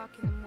o'clock in the morning,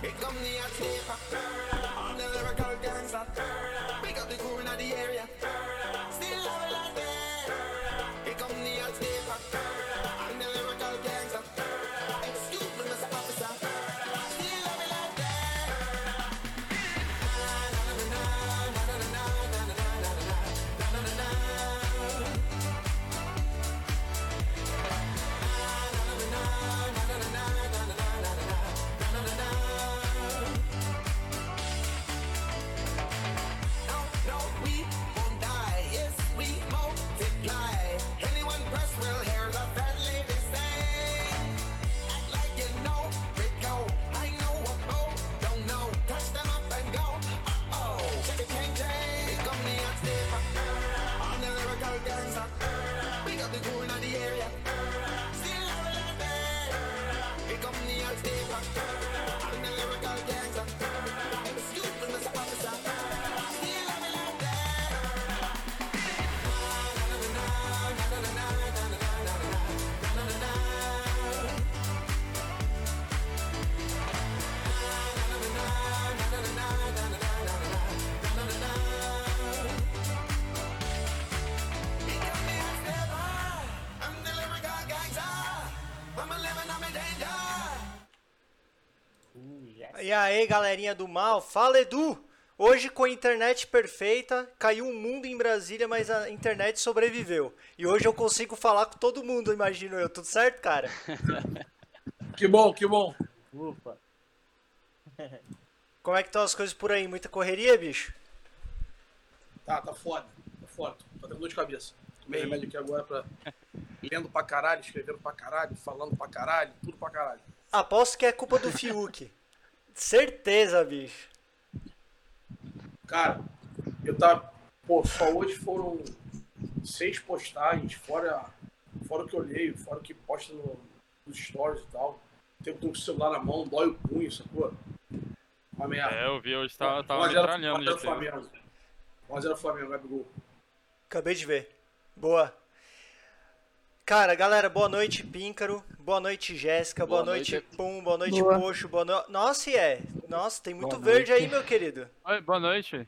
Ik kom niet uit E aí, galerinha do mal, fala Edu! Hoje com a internet perfeita, caiu um mundo em Brasília, mas a internet sobreviveu. E hoje eu consigo falar com todo mundo, imagino eu. Tudo certo, cara? Que bom, que bom. Ufa. Como é que estão as coisas por aí? Muita correria, bicho? Tá, tá foda. Tá foda. Tô tendo dor de cabeça. Tomei remédio aqui agora pra. Lendo pra caralho, escrevendo pra caralho, falando pra caralho, tudo pra caralho. Aposto que é culpa do Fiuk. Certeza, bicho. Cara, eu tava. Pô, só hoje foram seis postagens, fora, fora o que eu leio, fora o que posta no, nos stories e tal. Tempo tô com o celular na mão, dói o punho, sacou? Uma merda. É, eu vi, hoje tava, tava 1 a 0 metralhando 1 a 0 de tempo. Flamengo. 1x0 Flamengo, Gabigol. Acabei de ver. Boa. Cara, galera, boa noite, Píncaro. Boa noite, Jéssica. Boa, Boa noite, noite. Pum. Boa noite, Boa. Poxo. Boa noite. Nossa, e é. Nossa, tem muito Boa verde noite. aí, meu querido. Oi, boa noite.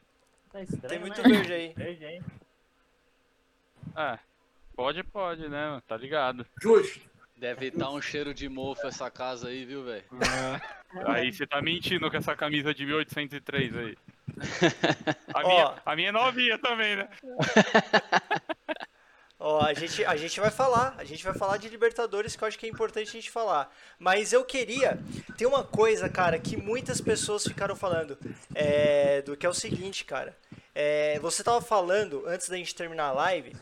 Tá estranho, Tem muito né? verde aí. Verde, hein? É, pode, pode, né? Tá ligado. Justo. Deve estar um cheiro de mofo essa casa aí, viu, velho? Aí você tá mentindo com essa camisa de 1803 aí. A Ó. minha, a minha é novinha também, né? Ó, a gente, a gente vai falar, a gente vai falar de Libertadores que eu acho que é importante a gente falar. Mas eu queria, tem uma coisa, cara, que muitas pessoas ficaram falando, é, do que é o seguinte, cara. É, você tava falando, antes da gente terminar a live,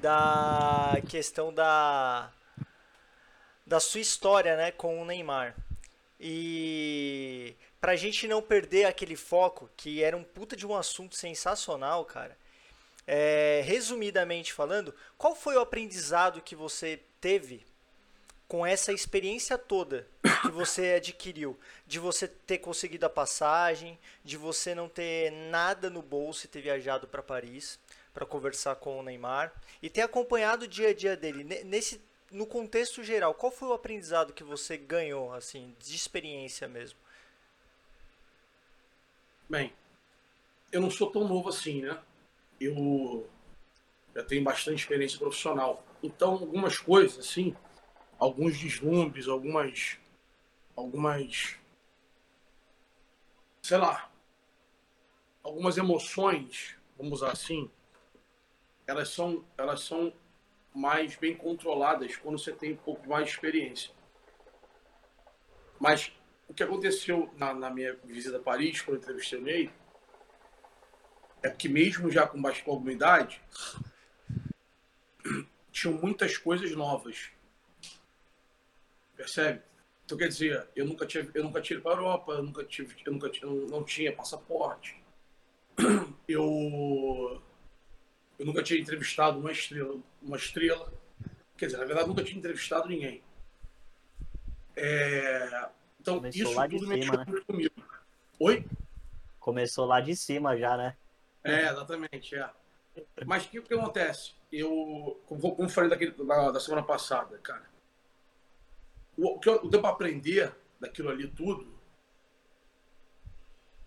da questão da, da sua história, né, com o Neymar. E pra gente não perder aquele foco, que era um puta de um assunto sensacional, cara. É, resumidamente falando, qual foi o aprendizado que você teve com essa experiência toda que você adquiriu? De você ter conseguido a passagem, de você não ter nada no bolso e ter viajado para Paris para conversar com o Neymar e ter acompanhado o dia a dia dele. Ne- Nesse, no contexto geral, qual foi o aprendizado que você ganhou, assim, de experiência mesmo? Bem, eu não sou tão novo assim, né? Eu já tenho bastante experiência profissional. Então, algumas coisas, assim, alguns deslumbres, algumas. algumas. sei lá. algumas emoções, vamos usar assim, elas são, elas são mais bem controladas quando você tem um pouco mais de experiência. Mas o que aconteceu na, na minha visita a Paris, quando eu entrevistei o Ney, é que mesmo já com bastante alguma idade, tinham muitas coisas novas. Percebe? Então quer dizer, eu nunca tive, eu nunca tive para a Europa, eu nunca tive, eu nunca eu não tinha passaporte. Eu eu nunca tinha entrevistado uma estrela, uma estrela. Quer dizer, na verdade, nunca tinha entrevistado ninguém. É, então, Começou isso lá de tudo cima, mexeu né? comigo. Oi? Começou lá de cima já, né? É, exatamente, é. Mas o que, que acontece? Eu, como, falei daquele, da, da semana passada, cara, o, que eu deu para aprender daquilo ali tudo,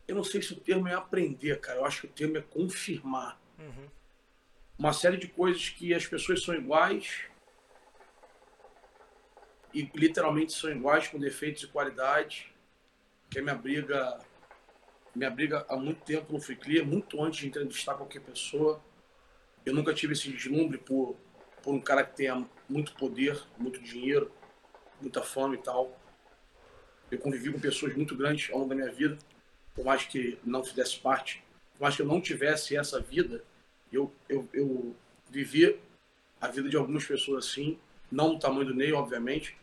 eu não sei se o termo é aprender, cara. Eu acho que o termo é confirmar. Uhum. Uma série de coisas que as pessoas são iguais e literalmente são iguais com defeitos e qualidades. Que é minha briga, minha briga há muito tempo no Free Clear, muito antes de entrevistar qualquer pessoa. Eu nunca tive esse deslumbre por, por um cara que tenha muito poder, muito dinheiro, muita fama e tal. Eu convivi com pessoas muito grandes ao longo da minha vida, por mais que não fizesse parte, por mais que eu não tivesse essa vida, eu, eu, eu vivi a vida de algumas pessoas assim, não do tamanho do Ney, obviamente,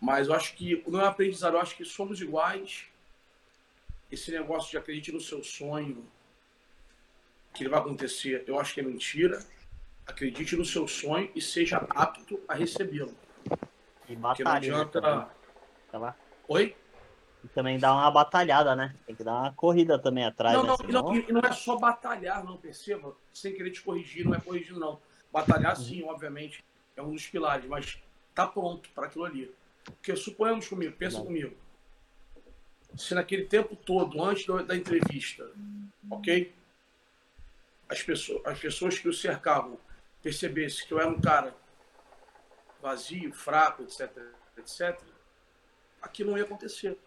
mas eu acho que não é aprendizado, eu acho que somos iguais. Esse negócio de acredite no seu sonho, que ele vai acontecer, eu acho que é mentira. Acredite no seu sonho e seja apto a recebê-lo. E Porque não batalha. né, adianta. Tá lá. Oi? E também dá uma batalhada, né? Tem que dar uma corrida também atrás, Não, né? não, não, e não é só batalhar, não, perceba. Sem querer te corrigir, não é corrigir, não. Batalhar, sim, obviamente, é um dos pilares, mas tá pronto para aquilo ali. Porque suponhamos comigo, pensa Não. comigo. Se naquele tempo todo, antes da, entrevista, ok? As pessoas, as pessoas que o cercavam percebessem que eu era um cara vazio, fraco, etc, etc, aquilo não ia acontecer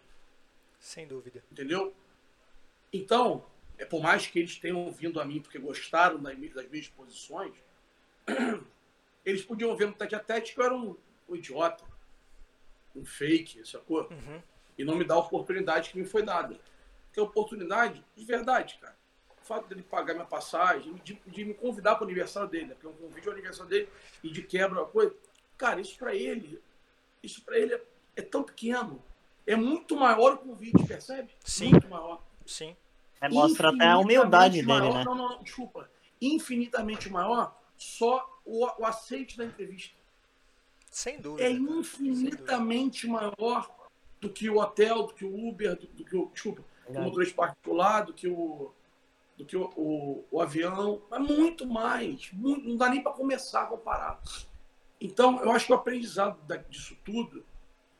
Sem dúvida. entendeu? Então, é por mais que eles tenham vindo a mim porque gostaram das minhas, das minhas posições, eles podiam ver no tete a tete que eu era um, um idiota, um fake, sacou? Uhum. E não me dar a oportunidade que me foi dada. Porque a oportunidade, de verdade, cara. O fato dele pagar minha passagem, de, de me convidar para o aniversário dele, né? porque um convite ao aniversário dele e de quebra, coisa. Cara, isso para ele, isso para ele é, é tão pequeno. É muito maior o convite, percebe? Sim. Muito maior. Sim. É, mostra até a humildade Infinitamente dele, maior- né? Não, não, não, desculpa. Infinitamente maior só o, o aceite da entrevista. Sem dúvida. É infinitamente maior do que o hotel, do que o Uber, do, do que o. Desculpa, do que o Verdade. motorista particular, do que o. Do que o, o, o avião, mas muito mais. Muito, não dá nem para começar a comparar. Então, eu acho que o aprendizado da- disso tudo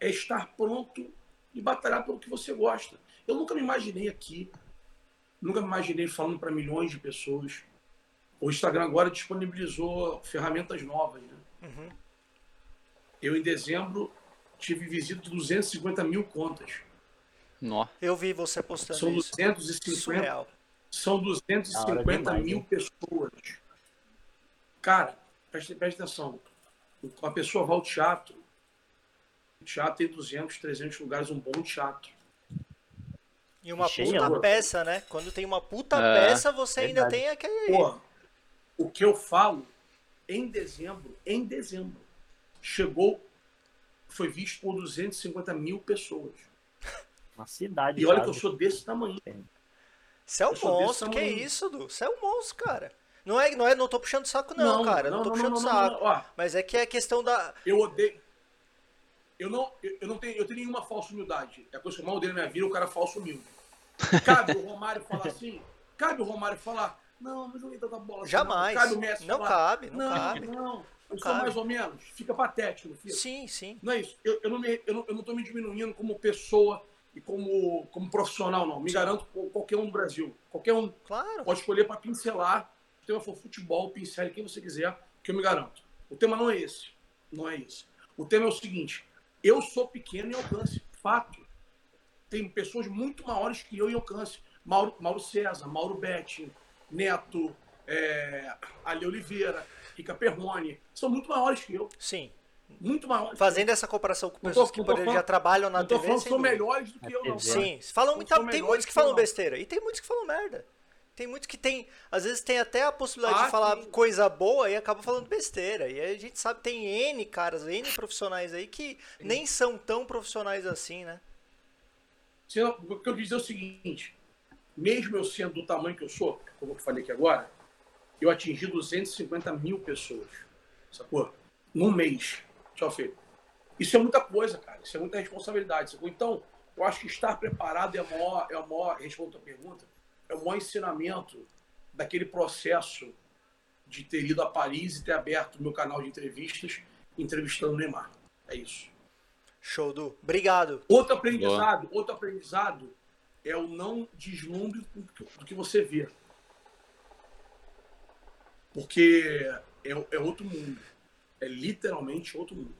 é estar pronto e batalhar pelo que você gosta. Eu nunca me imaginei aqui, nunca me imaginei falando para milhões de pessoas. O Instagram agora disponibilizou ferramentas novas. Né? Uhum. Eu, em dezembro, tive visita de 250 mil contas. Nó. Eu vi você postando São isso. 250, Surreal. são Da hora 250 demais, mil hein? pessoas. Cara, presta, presta atenção. Uma pessoa vai ao teatro. O teatro tem 200, 300 lugares, um bom teatro. E uma Cheio, puta né? peça, né? Quando tem uma puta É, peça, você ainda verdade. tem aquele. Pô, o que eu falo, em dezembro, em dezembro, chegou, foi visto por 250 mil pessoas. Uma cidade. E olha que eu quase. sou desse tamanho. Você é um Eu monstro, que isso, Du? Você é um monstro, cara. Não é, não é, não tô puxando saco, não, cara. Não, tô puxando não, não, saco. não. Ó, Mas é que é questão da. eu odeio. Eu não, eu, eu não tenho, eu tenho nenhuma falsa humildade. É a coisa que eu mais odeio na minha vida, o cara é falso humilde. Cabe o Romário falar assim? Cabe o Romário falar, não, não joguei tanta bola. assim, Jamais. Não. Cabe o Messi Não falar, cabe, não não, cabe. Não, eu sou cabe. mais ou menos. Fica patético, filho. Sim, sim. Não é isso. Eu, eu não me, eu, não, eu não tô me diminuindo como pessoa e como, como profissional, não. Me garanto qualquer um no Brasil. Qualquer um Claro. pode escolher para pincelar. O tema for futebol, pincele quem você quiser, que eu me garanto. O tema não é esse. Não é esse. O tema é o seguinte: eu sou pequeno em alcance. Fato. Tem pessoas muito maiores que eu em alcance. Mauro, Mauro César, Mauro Betti, Neto, é, Ali Oliveira, Rica Perrone. São muito maiores que eu. Sim. Muito maiores. Fazendo essa comparação com pessoas tô- que exemplo, já falando- trabalham na Não TV. falando são dúvida. melhores do que eu, não. Sim, falam Não muita, tem muitos que que falam não. besteira e tem muitos que falam merda. Tem muitos que tem, às vezes tem até a possibilidade Ah, de falar sim. coisa boa e acabam falando besteira. E aí a gente sabe tem N caras, N profissionais aí que nem são tão profissionais assim, né? Se eu- O que eu quis dizer é o seguinte: mesmo eu sendo do tamanho que eu sou, como eu falei aqui agora, eu atingi 250 mil pessoas. Sacou? Num mês. Tchau, filho. Isso é muita coisa, cara. Isso é muita responsabilidade. Sacou? Então, eu acho que estar preparado é a maior, é a maior, respondo a tua pergunta, é o maior ensinamento daquele processo de ter ido a Paris e ter aberto o meu canal de entrevistas entrevistando o Neymar. É isso. Show do. Obrigado. Outro aprendizado, outro aprendizado é o não deslumbre do que você vê. Porque é, é outro mundo. É literalmente outro mundo.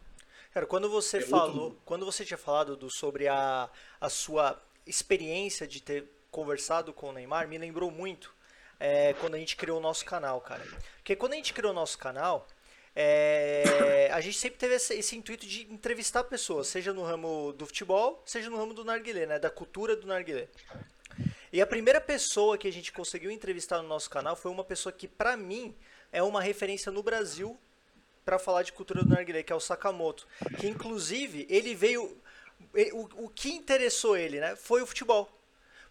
Cara, quando você É falou, quando você tinha falado do, sobre a, a sua experiência de ter conversado com o Neymar, me lembrou muito é, quando a gente criou o nosso canal, cara. Porque quando a gente criou o nosso canal, é, a gente sempre teve esse, esse intuito de entrevistar pessoas, seja no ramo do futebol, seja no ramo do narguilé, né? Da cultura do narguilé. E a primeira pessoa que a gente conseguiu entrevistar no nosso canal foi uma pessoa que, pra mim, é uma referência no Brasil para falar de cultura do narguilé, que é o Sakamoto. Que, inclusive, ele veio... O, o que interessou ele, né? Foi o futebol.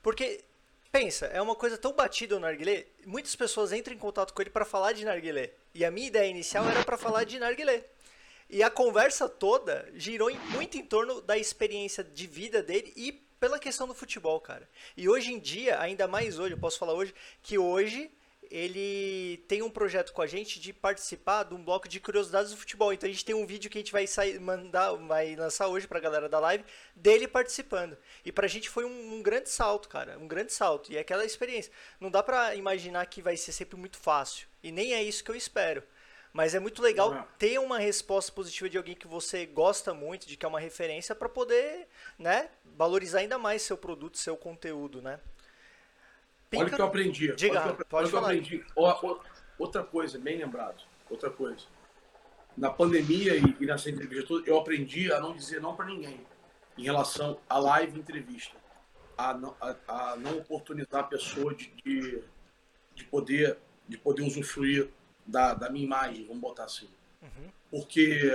Porque, pensa, é uma coisa tão batida o narguilé, muitas pessoas entram em contato com ele para falar de narguilé. E a minha ideia inicial era para falar de narguilé. E a conversa toda girou muito em torno da experiência de vida dele e pela questão do futebol, cara. E hoje em dia, ainda mais hoje, eu posso falar hoje, que hoje ele tem um projeto com a gente de participar de um bloco de curiosidades do futebol. Então a gente tem um vídeo que a gente vai sair, mandar, vai lançar hoje pra galera da live dele participando. E pra gente foi um, um grande salto, cara, um grande salto. E é aquela experiência. Não dá pra imaginar que vai ser sempre muito fácil. E nem é isso que eu espero. Mas é muito legal ter uma resposta positiva de alguém que você gosta muito, de que é uma referência, pra poder, né, valorizar ainda mais seu produto, seu conteúdo, né? Olha o que eu aprendi. Diga, olha pode olha o que eu falar. aprendi. Outra coisa, bem lembrado. Outra coisa. Na pandemia e, e nessa entrevista toda, eu aprendi a não dizer não para ninguém em relação à live entrevista. A não, a, a não oportunizar a pessoa de, de, de poder, de poder usufruir da, da minha imagem, vamos botar assim. Porque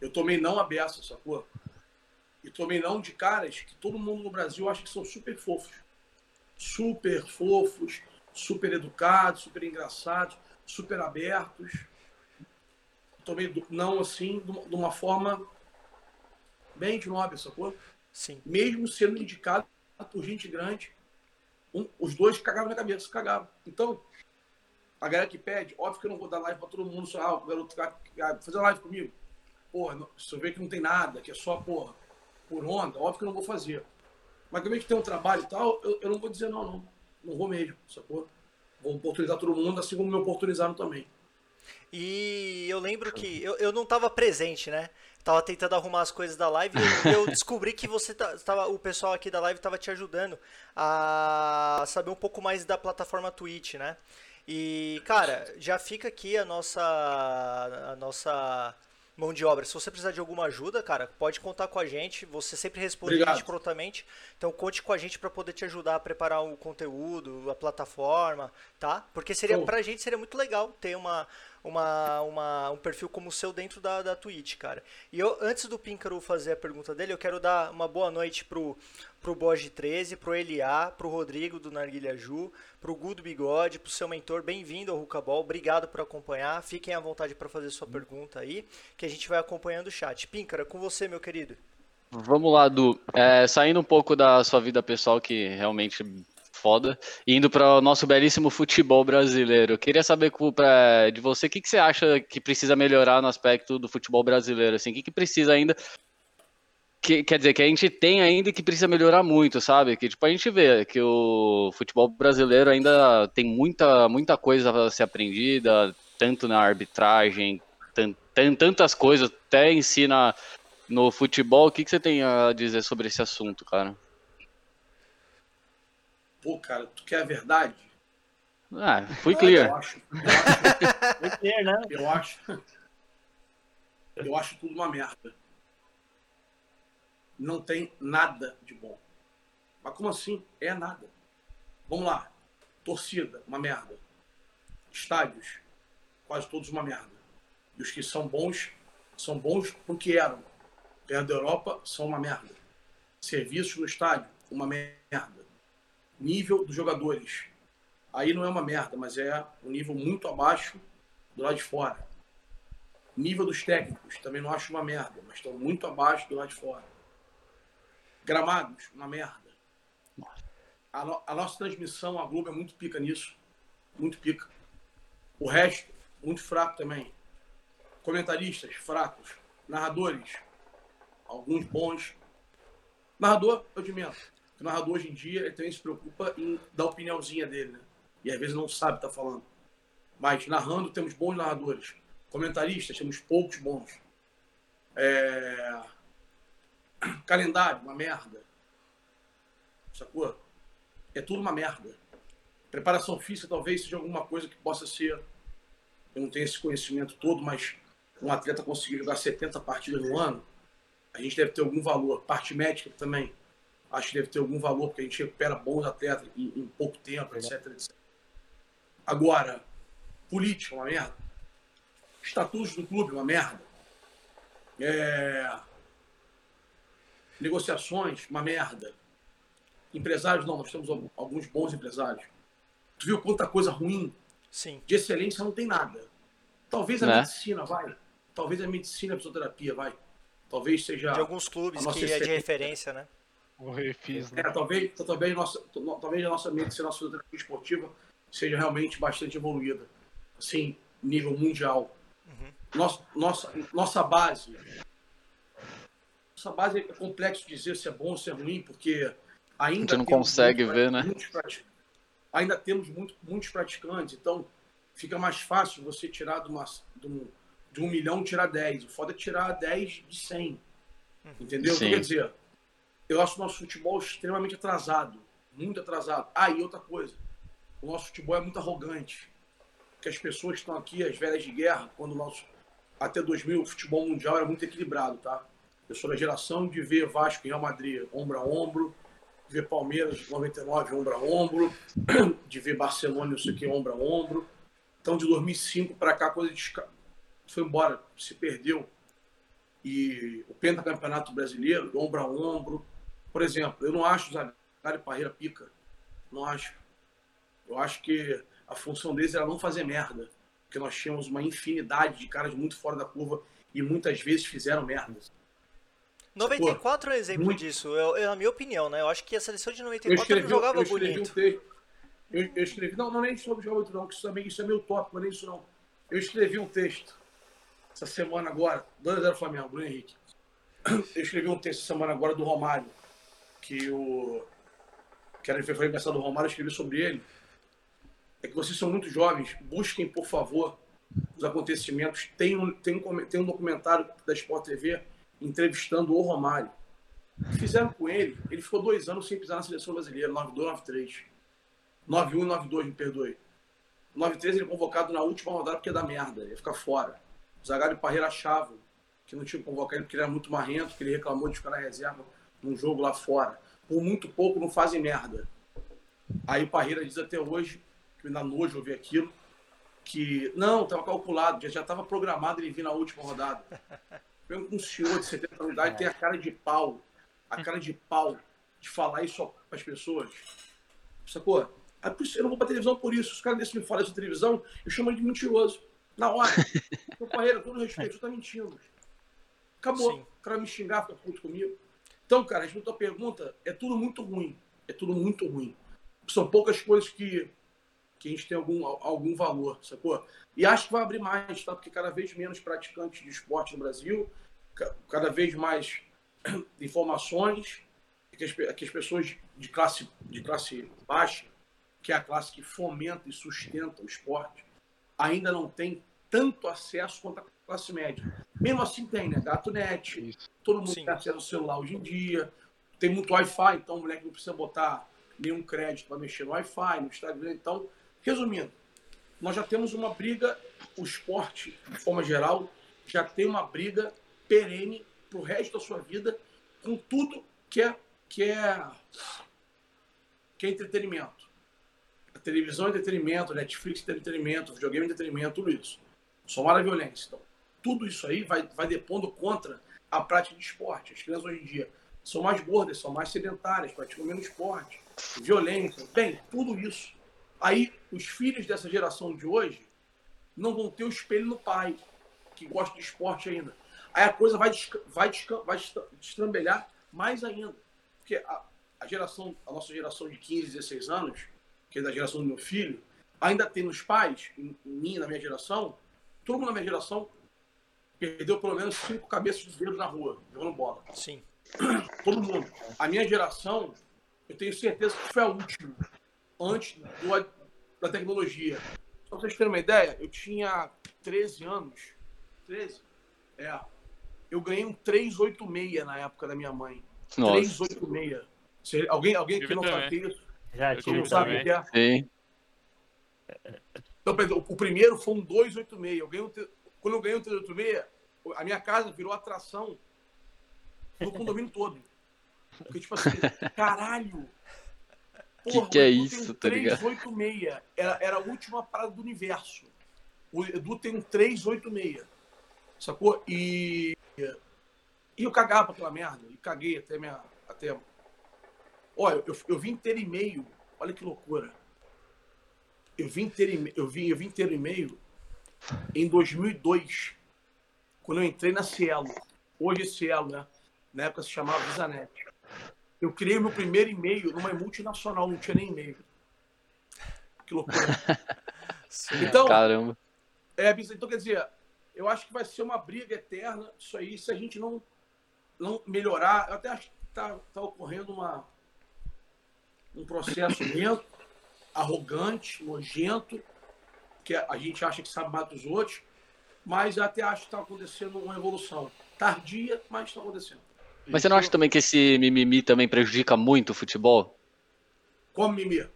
eu tomei não aberto, sacou? E tomei não de caras que todo mundo no Brasil acha que são super fofos super fofos, super educados, super engraçados, super abertos. Tomei não assim, de uma- forma bem de nobre, sacou? Sim. Mesmo sendo indicado por gente grande, um- os dois cagaram na cabeça, cagaram. Então, a galera que pede, óbvio que eu não vou dar live pra todo mundo, só, ah, o garoto vai vai fazer live comigo. Porra, não- eu ver que não tem nada, que é só, porra, por onda, óbvio que eu não vou fazer. Mas também que tem um trabalho e tal, eu, eu não vou dizer não, não. Não vou mesmo, sacou? Vou oportunizar todo mundo, assim como me oportunizaram também. E eu lembro que eu, eu não estava presente, né? Tava tentando arrumar as coisas da live e eu, descobri que você tava, o pessoal aqui da live tava te ajudando a saber um pouco mais da plataforma Twitch, né? E, cara, já fica aqui a nossa a nossa mão de obra. Se você precisar de alguma ajuda, cara, pode contar com a gente. Você sempre responde a Obrigado. gente prontamente. Então conte com a gente para poder te ajudar a preparar o conteúdo, a plataforma, tá? Porque seria Show. pra gente seria muito legal ter uma uma, uma, um perfil como o seu dentro da, da Twitch, cara. E eu, antes do Píncaro fazer a pergunta dele, eu quero dar uma boa noite pro, pro Boge 13, pro Eliá, pro Rodrigo do Narguilha Ju, pro Gu do Bigode, pro seu mentor. Bem-vindo ao Rucabol, obrigado por acompanhar. Fiquem à vontade para fazer sua pergunta aí, que a gente vai acompanhando o chat. Píncaro, é com você, meu querido. Vamos lá, Du. É, saindo um pouco da sua vida pessoal, que realmente foda, indo para o nosso belíssimo futebol brasileiro. Queria saber pra- de você o que, que você acha que precisa melhorar no aspecto do futebol brasileiro. Assim, o que, que precisa ainda. Que, quer dizer, que a gente tem ainda que precisa melhorar muito, sabe? Que tipo, a gente vê que o futebol brasileiro ainda tem muita, muita coisa a ser aprendida, tanto na arbitragem, tan- tan- tantas coisas, até ensina no futebol. O que, que você tem a dizer sobre esse assunto, cara? Pô, cara, tu quer a verdade? Ah, fui Eu clear. acho, eu acho, clear, né? eu acho, eu acho tudo uma merda. Não tem nada de bom. Mas como assim? É nada. Vamos lá. Torcida, uma merda. Estádios, quase todos uma merda. E os que são bons, são bons porque eram. Perto da Europa, são uma merda. Serviços no estádio, uma merda. Nível dos jogadores. Aí não é uma merda, mas é um nível muito abaixo do lado de fora. Nível dos técnicos, também não acho uma merda, mas estão muito abaixo do lado de fora. Gramados, uma merda. A, no- a nossa transmissão, a Globo é muito pica nisso. Muito pica. O resto, muito fraco também. Comentaristas, fracos. Narradores, alguns bons. Narrador, eu de menos. O narrador hoje em dia também se preocupa em dar a opiniãozinha dele, né? E às vezes não sabe que tá falando. Mas narrando temos bons narradores. Comentaristas, temos poucos bons. É... Calendário, uma merda. Sacou? É tudo uma merda. Preparação física talvez seja alguma coisa que possa ser. Eu não tenho esse conhecimento todo, mas um atleta conseguir jogar 70 partidas no ano, a gente deve ter algum valor. Parte médica também. Acho que deve ter algum valor, porque a gente recupera bons atletas em, em pouco tempo, etc, etc. Agora, política, uma merda. Estatutos do clube, uma merda. É... Negociações, uma merda. Empresários, não, nós temos alguns bons empresários. Tu viu quanta coisa ruim? Sim. De excelência não tem nada. Talvez a Né? medicina vai. Talvez a medicina e a fisioterapia vai. Talvez seja. De alguns clubes que é de referência, né? O refis, né? É, talvez, talvez, nossa, talvez a nossa medicina, a nossa fisioterapia esportiva seja realmente bastante evoluída. Assim, nível mundial. Nossa, nossa, nossa base. Nossa base é complexo dizer se é bom ou se é ruim, porque ainda. A gente não consegue muitos ver, né? Ainda temos muito, muitos praticantes, então fica mais fácil você tirar de, uma, de, um, de um milhão tirar 10. O foda é tirar 10 de 100. Entendeu? Então, Sim. quer dizer, eu acho o nosso futebol extremamente atrasado. Muito atrasado. Ah, e outra coisa. O nosso futebol é muito arrogante. Porque as pessoas estão aqui, as velhas de guerra, quando o nosso. Até 2000, o futebol mundial era muito equilibrado, tá? Eu sou da geração de ver Vasco e Real Madrid ombro a ombro, de ver Palmeiras 99 ombro a ombro, de ver Barcelona não sei o que ombro a ombro. Então, de 2005 para cá, a coisa foi embora, se perdeu. E o pentacampeonato brasileiro, ombro a ombro. Por exemplo, eu não acho o Zagallo Parreira pica. Não acho. Eu acho que a função deles era não fazer merda. Porque nós tínhamos uma infinidade de caras muito fora da curva e muitas vezes fizeram merda. 94 é um exemplo muito- disso, eu, eu- na minha opinião, né? Eu acho que a seleção de Eu 94 escrevi, não jogava eu escrevi bonito. um texto. Eu, eu escrevi, não, não nem sobre jogar muito não, que isso também isso é meu tópico, é nem isso não. Eu escrevi um texto essa semana agora, 2x0 Flamengo, Bruno Henrique. Eu escrevi um texto essa semana agora do Romário, que o que era o aniversário do Romário, eu escrevi sobre ele. É que vocês são muito jovens, busquem, por favor, os acontecimentos. Tem um, tem um, tem um documentário da Sport TV entrevistando o Romário. Fizeram com ele, ele ficou dois anos sem pisar na seleção brasileira, 92, 93. 91 e 92, me perdoe. 93 ele é convocado na última rodada porque ia dar merda, ele ia ficar fora. O Zagallo e Parreira achavam que não tinham convocado ele porque ele era muito marrento, que ele reclamou de ficar na reserva num jogo lá fora. Por muito pouco não fazem merda. Aí o Parreira diz até hoje, que me dá nojo ouvir aquilo, que não, estava calculado, já- estava programado ele vir na última rodada. Mesmo um senhor de 70 anos de idade tem a cara de pau, a cara de pau de falar isso para as pessoas. Sacou? É Eu não vou pra televisão por isso. Os caras desse me falam isso na televisão, eu chamo ele de mentiroso. Na hora. Meu Parreira, com todo respeito, você tá mentindo. Acabou. Sim. O cara me xingar, fica puto comigo. Então, cara, respondendo a tua pergunta, é tudo muito ruim. É tudo muito ruim. São poucas coisas que, que a gente tem algum, algum valor, sacou? E acho que vai abrir mais, tá? Porque cada vez menos praticantes de esporte no Brasil, ca- cada vez mais informações, que as, que as pessoas de classe, de classe baixa, que é a classe que fomenta e sustenta o esporte, ainda não tem tanto acesso quanto a classe média. Mesmo assim tem, né? Gato.net, Isso. todo mundo Sim. tem acesso ao celular hoje em dia, tem muito Wi-Fi, então o moleque não precisa botar nenhum crédito para mexer no Wi-Fi, no Instagram. Então, resumindo, nós já temos uma briga, o esporte, de forma geral, já tem uma briga perene pro resto da sua vida com tudo que é, que é, que é entretenimento. A televisão é entretenimento, Netflix é entretenimento, videogame é entretenimento, tudo isso. Somar a violência. Então, tudo isso aí vai, vai depondo contra a prática de esporte. As crianças hoje em dia são mais gordas, são mais sedentárias, praticam menos esporte, violência, bem, tudo isso. Aí, os filhos dessa geração de hoje não vão ter o espelho no pai, que gosta de esporte ainda. Aí a coisa vai, vai, vai destra- destrambelhar mais ainda. Porque a, a geração, a nossa geração de 15, 16 anos, que é da geração do meu filho, ainda tem nos pais, em, em mim, na minha geração, todo mundo na minha geração perdeu pelo menos cinco cabeças de dedo na rua, jogando bola. Sim. Todo mundo. A minha geração, eu tenho certeza que foi a última, antes do, da tecnologia. Só pra vocês terem uma ideia, eu tinha 13 anos. 13? É. Eu ganhei um 386 na época da minha mãe. Nossa. 386. Você- alguém alguém aqui não também. sabe é isso? Já tive não sabe o que é? Sim. Então, o primeiro foi um 286. Eu ganhei um, quando eu ganhei um 386, a minha casa virou atração do condomínio todo. Porque, tipo assim, caralho! Que que é o isso, tá ligado? 386. Era, era a última parada do universo. O Edu tem um 386. Sacou? E. E eu cagava aquela merda. E caguei até minha. Até... Olha, eu, eu vim ter e-mail. Olha que loucura. Eu vim ter e-mail, eu vim, eu vim ter e-mail em 2002, quando eu entrei na Cielo. Hoje é Cielo, né? Na época se chamava Visanet. Eu criei meu primeiro e-mail numa multinacional, não tinha nem e-mail. Que loucura. Então, Caramba. é, então quer dizer, eu acho que vai ser uma briga eterna isso aí, se a gente não, não melhorar. Eu até acho que está tá ocorrendo uma, um processo lento, arrogante, nojento, que a gente acha que sabe mais dos outros, mas até acho que está acontecendo uma evolução. Tardia, mas está acontecendo. Mas você não acha também que esse mimimi também prejudica muito o futebol? Como Mimi?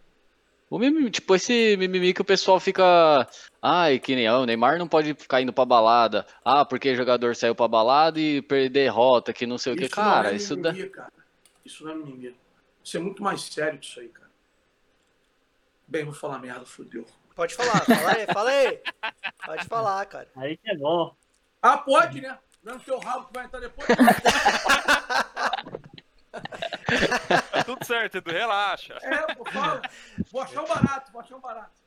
O mimimi, tipo, esse mimimi que o pessoal fica. Ai, que nem ah, o Neymar não pode ficar indo pra balada. Ah, porque jogador saiu pra balada e perder derrota, que não sei o que. Isso Cara, não é isso dá. mimimi, cara. Isso não é mimimi. Isso é muito mais sério que isso aí, cara. Bem, vou falar merda, fodeu. Pode falar, fala aí, fala aí. Pode falar, cara. Aí que é bom. Ah, pode, né? É no teu rabo que vai entrar depois. Tá tudo certo, Edu, relaxa. É, pô, fala. Vou achar um barato, vou achar um barato.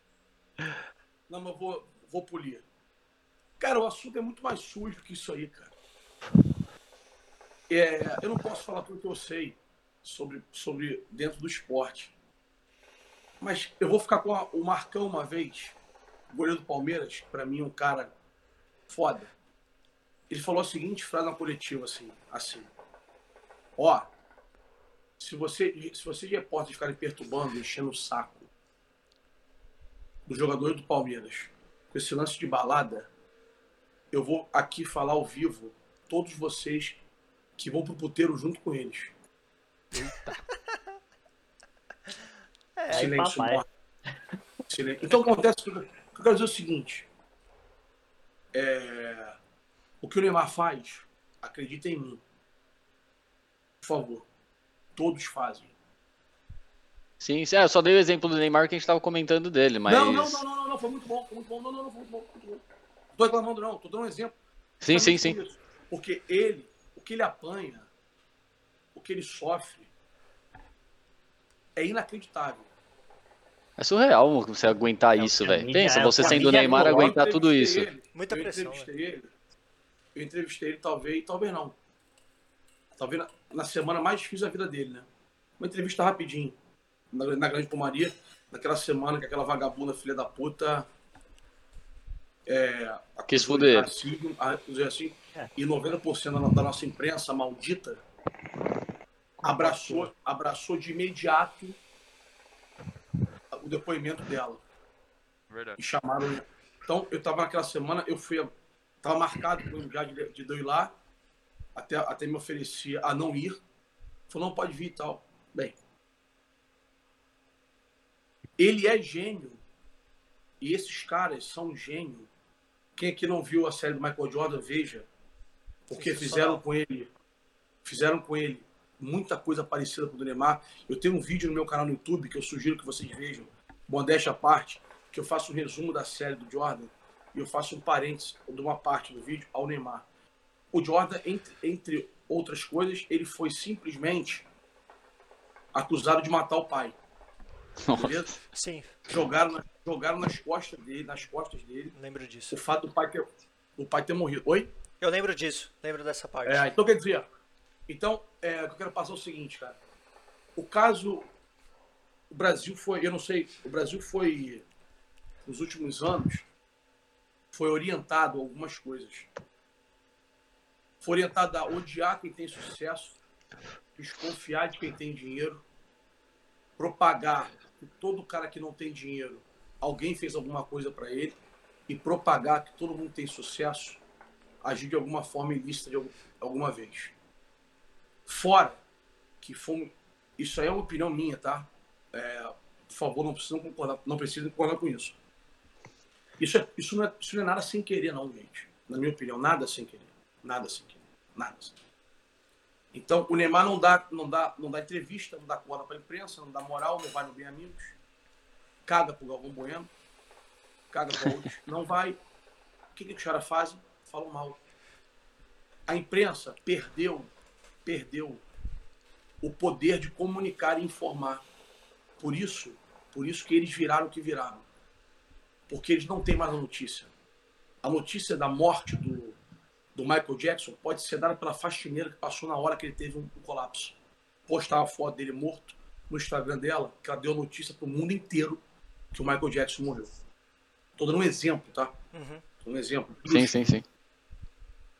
Não, mas eu vou, vou polir. Cara, o assunto é muito mais sujo que isso aí, cara. É, eu não posso falar tudo que eu sei sobre, sobre dentro do esporte. Mas eu vou ficar com a- o Marcão uma vez, goleiro do Palmeiras, pra mim um cara foda. Ele falou a seguinte frase na coletiva, assim, assim. Ó, se você, se vocês repórteres ficarem perturbando, enchendo o saco do jogador do Palmeiras com esse lance de balada, eu vou aqui falar ao vivo todos vocês que vão pro puteiro junto com eles. Aí, Silêncio, papai. morre. Silêncio. Então acontece que eu quero dizer o seguinte. É, o que o Neymar faz, acredita em mim. Por favor. Todos fazem. Sim, sim, é, eu só dei o exemplo do Neymar que a gente tava comentando dele, mas. Não, não, não, não, não, foi muito bom, foi muito bom. Não, não, não, foi muito bom. Muito bom. Não tô reclamando, não, tô dando um exemplo. Sim, sim, sim. Porque ele, o que ele apanha, o que ele sofre, é inacreditável. É surreal você aguentar É, isso, velho. Pensa, é, você sendo Neymar aguentar tudo isso. ele, Muita eu pressão, entrevistei ele. Eu entrevistei ele, talvez, talvez não. Talvez na, na semana mais difícil da vida dele, né? Uma entrevista rapidinho. Na, na Grande Pomaria, naquela semana que aquela vagabunda filha da puta. É, Quis fuder assim, É. e 90% da, da nossa imprensa maldita abraçou, abraçou de imediato o depoimento dela Verdade. e chamaram ele. Então, eu tava naquela semana, eu fui. Tava marcado já de, de eu ir lá, até, até me oferecia a não ir. Falou, não pode vir e tal. Bem. Ele é gênio. E esses caras são gênio. Quem aqui não viu a série do Michael Jordan, veja. Porque fizeram com ele. Fizeram com ele muita coisa parecida com o do Neymar. Eu tenho um vídeo no meu canal no YouTube que eu sugiro que vocês vejam, modéstia à parte, que eu faço um resumo da série do Jordan e eu faço um parênteses de uma parte do vídeo ao Neymar. O Jordan, entre, entre outras coisas, ele foi simplesmente acusado de matar o pai. Beleza? Sim, Jogaram, na- jogaram nas costas dele, nas costas dele, lembro disso. o fato do pai ter, do pai ter morrido. Oi? Eu lembro disso, lembro dessa parte. É, então quer dizer, então é, o que eu quero passar é o seguinte, cara. O caso, o Brasil foi, eu não sei, o Brasil foi nos últimos anos foi orientado a algumas coisas. Foi orientado a odiar quem tem sucesso, desconfiar de quem tem dinheiro, propagar que todo cara que não tem dinheiro, alguém fez alguma coisa para ele, e propagar que todo mundo tem sucesso, agir de alguma forma ilícita de alguma vez. Fora que fomos. Isso aí é uma opinião minha, tá? É, por favor, não precisam concordar, não precisam concordar com isso. Isso, é, isso, não é, isso não é nada sem querer, não, gente. Na minha opinião, nada sem querer. Nada sem querer. Nada sem querer. Então, o Neymar não dá, não dá, não dá entrevista, não dá corda para a imprensa, não dá moral, não vai no Bem Amigos, caga pro Galvão Bueno, caga para outros, não vai. O que, que os caras fazem? Falam mal. A imprensa perdeu, perdeu o poder de comunicar e informar. Por isso, por isso que eles viraram o que viraram. Porque eles não têm mais a notícia. A notícia da morte do, do Michael Jackson pode ser dada pela faxineira que passou na hora que ele teve um, um colapso. Postar a foto dele morto no Instagram dela, que ela deu notícia para o mundo inteiro que o Michael Jackson morreu. Estou dando um exemplo, tá? Uhum. Um exemplo. Sim, sim, sim.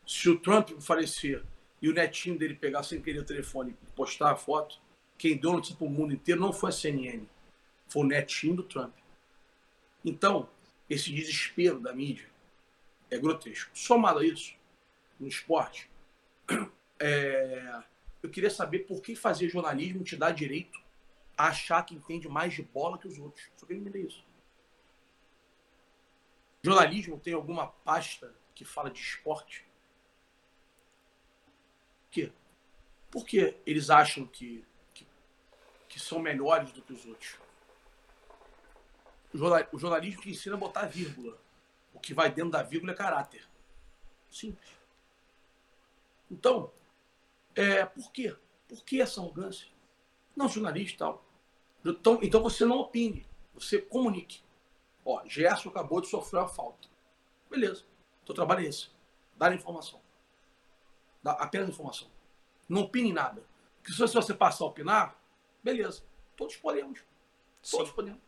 Se o Trump falecer e o netinho dele pegar sem querer o telefone e postar a foto, quem deu notícia para o mundo inteiro não foi a CNN, foi o netinho do Trump. Então, esse desespero da mídia é grotesco. Somado a isso, no esporte, é, eu queria saber por que fazer jornalismo te dá direito a achar que entende mais de bola que os outros. Só queria entender isso. Jornalismo tem alguma pasta que fala de esporte? Quê? Porque eles acham que, que, que são melhores do que os outros. O jornalismo que ensina a botar vírgula. O que vai dentro da vírgula é caráter. Simples. Então, é, por quê? Por que essa arrogância? Não, jornalista tal. Então, então você não opine, você comunique. Ó, Gerson acabou de sofrer a falta. Beleza. Teu trabalho é esse. Dar informação. Dá apenas informação. Não opine nada. Porque se você passar a opinar, beleza. Todos podemos. Todos Sim. podemos.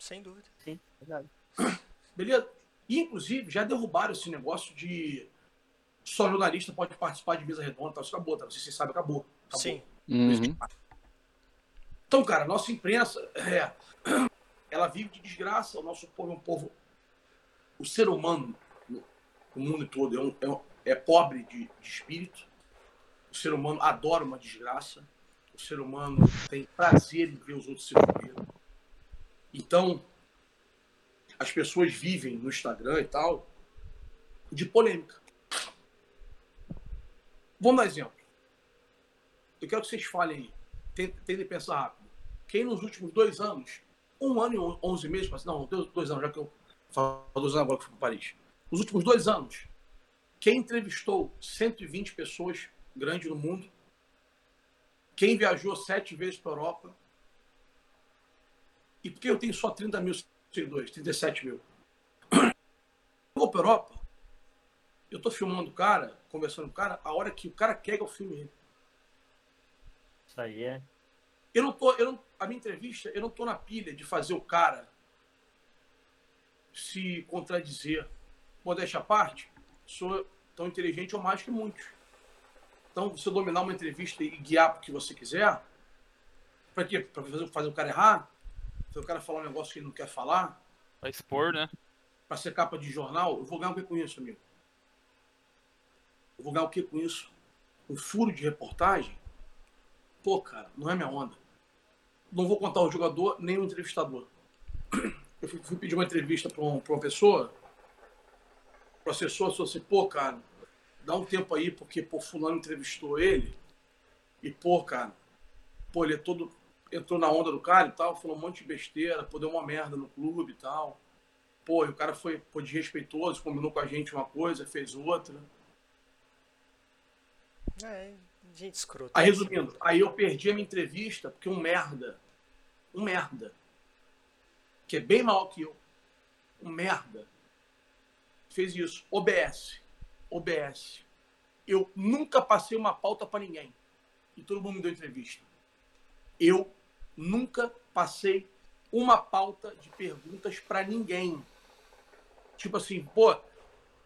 Sem dúvida. Sim, verdade. Beleza? E, inclusive, já derrubaram esse negócio de só jornalista pode participar de mesa redonda. Tal. Isso acabou, tá? Não sei se vocês sabem, acabou. acabou. Sim. Uhum. Então, cara, nossa imprensa, é, ela vive de desgraça. O nosso povo é um povo. O ser humano, no, no mundo todo, é, um- é um- é pobre de, de espírito. O ser humano adora uma desgraça. O ser humano tem prazer em ver os outros se fuderem. Então, as pessoas vivem no Instagram e tal de polêmica. Vamos dar exemplo. Eu quero que vocês falem aí. Tentem pensar rápido. Quem nos últimos dois anos, um ano e on- onze meses, mas não, dois anos, já que eu falo dois anos agora que fui para Paris. Nos últimos dois anos, quem entrevistou 120 pessoas grandes no mundo, quem viajou sete vezes para a Europa, e por que eu tenho só 30 mil seguidores, 37 mil? Eu vou para a Europa, eu estou filmando o cara, conversando com o cara, a hora que o cara quer que eu filme ele. Isso aí é. Eu não tô, eu não, a minha entrevista, eu não tô na pilha de fazer o cara se contradizer. Modéstia à parte, sou tão inteligente ou mais que muitos. Então, se eu dominar uma entrevista e guiar para o que você quiser, para quê? Para fazer, fazer o cara errar? Fazer o cara falar um negócio que ele não quer falar? Vai expor, né? Para ser capa de jornal? Eu vou ganhar o que com isso, amigo? Eu vou ganhar o que com isso? Um furo de reportagem? Pô, cara, não é minha onda. Não vou contar o jogador nem o entrevistador. Eu fui, fui pedir uma entrevista para um, uma pessoa. O assessor falou assim: pô, cara, dá um tempo aí, porque pô, Fulano entrevistou ele. E, pô, cara, pô, ele é todo. Entrou na onda do cara e tal, falou um monte de besteira, pô, deu uma merda no clube e tal. Pô, e o cara foi pô, desrespeitoso, combinou com a gente uma coisa, fez outra. É, gente escrota. Aí, resumindo, aí eu perdi a minha entrevista porque um merda, um merda, que é bem maior que eu, um merda, fez isso. OBS. OBS. Eu nunca passei uma pauta para ninguém. E todo mundo me deu entrevista. Eu nunca passei uma pauta de perguntas para ninguém. Tipo assim, pô,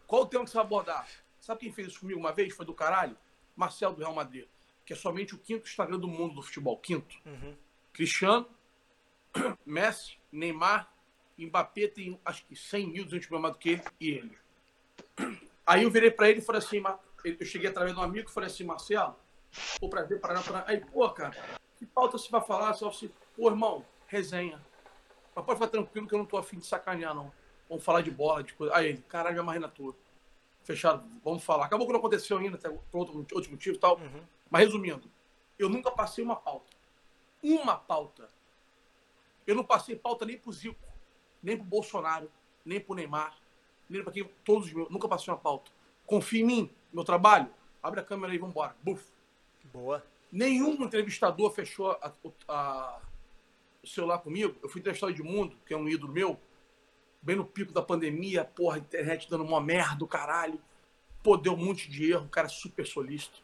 Qual o tema que você vai abordar? Sabe quem fez isso comigo uma vez? Foi do caralho? Marcelo do Real Madrid. Que é somente o quinto Instagram do mundo do futebol. Quinto. Uhum. Cristiano, Messi, Neymar, Mbappé tem acho que 100 mil, 200 mil mais do que ele e ele. Aí eu virei pra ele e falei assim, eu cheguei através de um amigo e falei assim, Marcelo, pô, prazer, Paraná, Paraná. Aí, pô, cara, que pauta você vai falar? Vai assim, pô, irmão, resenha. Mas pode ficar tranquilo que eu não tô afim de sacanear, não. Vamos falar de bola, de coisa. Aí ele, caralho, me amarrei na tua. Fechado, vamos falar. Acabou que não aconteceu ainda, até por outro, outro motivo e tal. Uhum. Mas resumindo, eu nunca passei uma pauta. Uma pauta. Eu não passei pauta nem pro Zico, nem pro Bolsonaro, nem pro Neymar, nem pra quem. Todos os meus. Nunca passei uma pauta. Confia em mim, meu trabalho. Abre a câmera aí, vambora. Buf. Boa. Nenhum entrevistador fechou a- a- o celular comigo. Eu fui entrevistar o Edmundo, que é um ídolo meu, bem no pico da pandemia, porra, internet dando uma merda do caralho. Pô, deu um monte de erro, o cara é super solícito.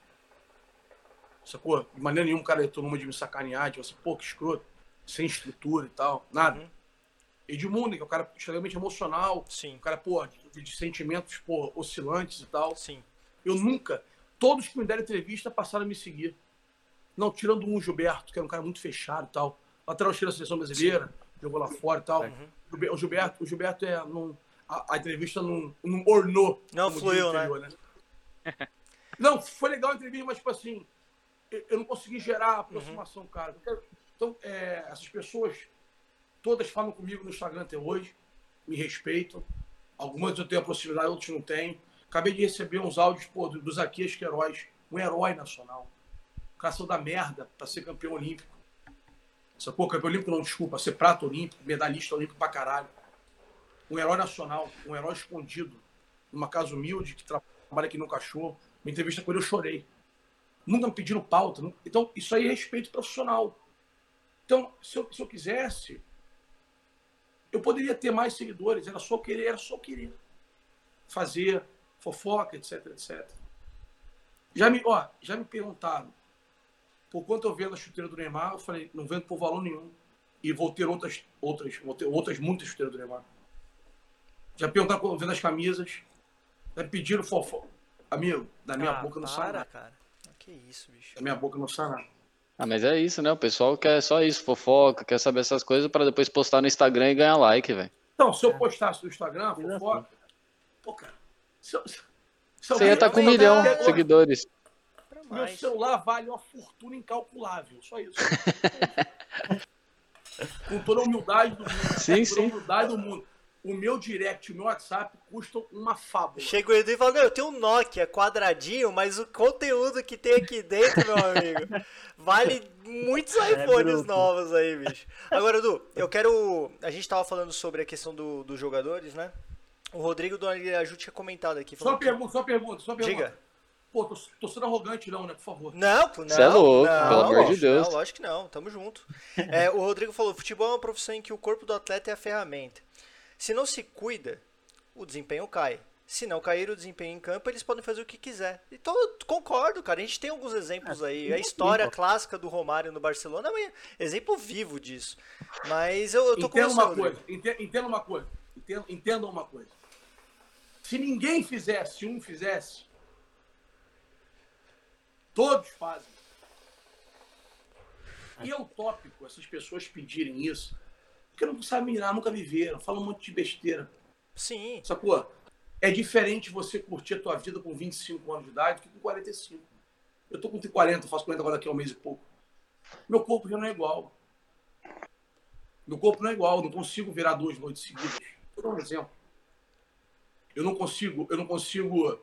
Sacou? De maneira nenhuma o cara entrou numa de me sacanear, tipo assim, pô, que escroto, sem estrutura e tal, nada. Uhum. Edmundo, que é um cara extremamente emocional, Sim. um cara, pô, de, de sentimentos, pô, oscilantes e tal. Sim. Eu nunca. Todos que me deram entrevista passaram a me seguir. Não, tirando um Gilberto, que era um cara muito fechado e tal. Lateral cheio da seleção brasileira, jogou lá fora e tal. Uhum. O Gilberto, o Gilberto é. Não, a, a entrevista não, não ornou. Não fluiu, né? interior, Não, foi legal a entrevista, mas, tipo assim, eu, eu não consegui gerar aproximação, cara. Eu quero- Então, é, essas pessoas, todas falam comigo no Instagram até hoje, me respeitam. Algumas eu tenho a proximidade, outras não tenho. Acabei de receber uns áudios pô, do, Zaquias um herói nacional. Saiu da merda para ser campeão olímpico. Sacou? Campeão olímpico não, desculpa, ser prata olímpico, medalhista olímpico pra caralho. Um herói nacional, um herói escondido, numa casa humilde, que trabalha aqui no cachorro. Uma entrevista com ele eu chorei. Nunca me pediram pauta. Então, isso aí é respeito profissional. Então, se eu, se eu quisesse, eu poderia ter mais seguidores. Era só querer, era só querer. Fazer fofoca, etc, etc. Já me, ó, já me perguntaram por quanto eu vendo a chuteira do Neymar. Eu falei, não vendo por valor nenhum. E vou ter outras, outras, vou ter outras muitas chuteiras do Neymar. Já perguntaram quando eu vendo as camisas. Já pediram fofoca. Amigo, da minha Ah, boca não sai para, nada. cara. Que isso, bicho. Da minha boca não sai nada. Ah, mas é isso, né? O pessoal quer só isso, fofoca, quer saber essas coisas pra depois postar no Instagram e ganhar like, velho. Então, se eu postasse no Instagram, fofoca. Pô, cara. Se eu, se Você ia estar com um milhão de agora, seguidores. Meu celular vale uma fortuna incalculável. Só isso. com toda a humildade do mundo. Sim, com toda a sim. humildade do mundo. O meu direct e o meu WhatsApp custam uma fábula. Chega o Edu e fala, não, eu tenho um Nokia quadradinho, mas o conteúdo que tem aqui dentro, meu amigo, vale muitos iPhones bruto. novos aí, bicho. Agora, Edu, eu quero... A gente tava falando sobre a questão do- dos jogadores, né? O Rodrigo do Aju tinha comentado aqui. Só que- pergunta, só uma pergunta, só pergunta. Diga. Pô, tô, tô sendo arrogante não, né? Por favor. Não, pô, não. Cê é louco, não, pelo amor de Deus. Não, lógico que não, tamo junto. É, o Rodrigo falou: futebol é uma profissão em que o corpo do atleta é a ferramenta. Se não se cuida, o desempenho cai. Se não cair o desempenho em campo, eles podem fazer o que quiser. Então, eu concordo, cara. A gente tem alguns exemplos aí. A história clássica do Romário no Barcelona é um exemplo vivo disso. Mas eu, eu tô com Entenda você, uma coisa, ente- entenda uma coisa, entenda, entenda uma coisa. Se ninguém fizesse, se um fizesse, todos fazem. E é utópico essas pessoas pedirem isso, porque não sabem mirar, nunca viveram, falam um monte de besteira. Sim, Sacou? É diferente você curtir a tua vida com 25 anos de idade do que com 45. Eu tô com 40, faço 40 agora daqui a um mês e pouco. Meu corpo já não é igual. Meu corpo não é igual, eu não consigo virar duas noites seguidas. Vou dar um exemplo. Eu não consigo, eu não consigo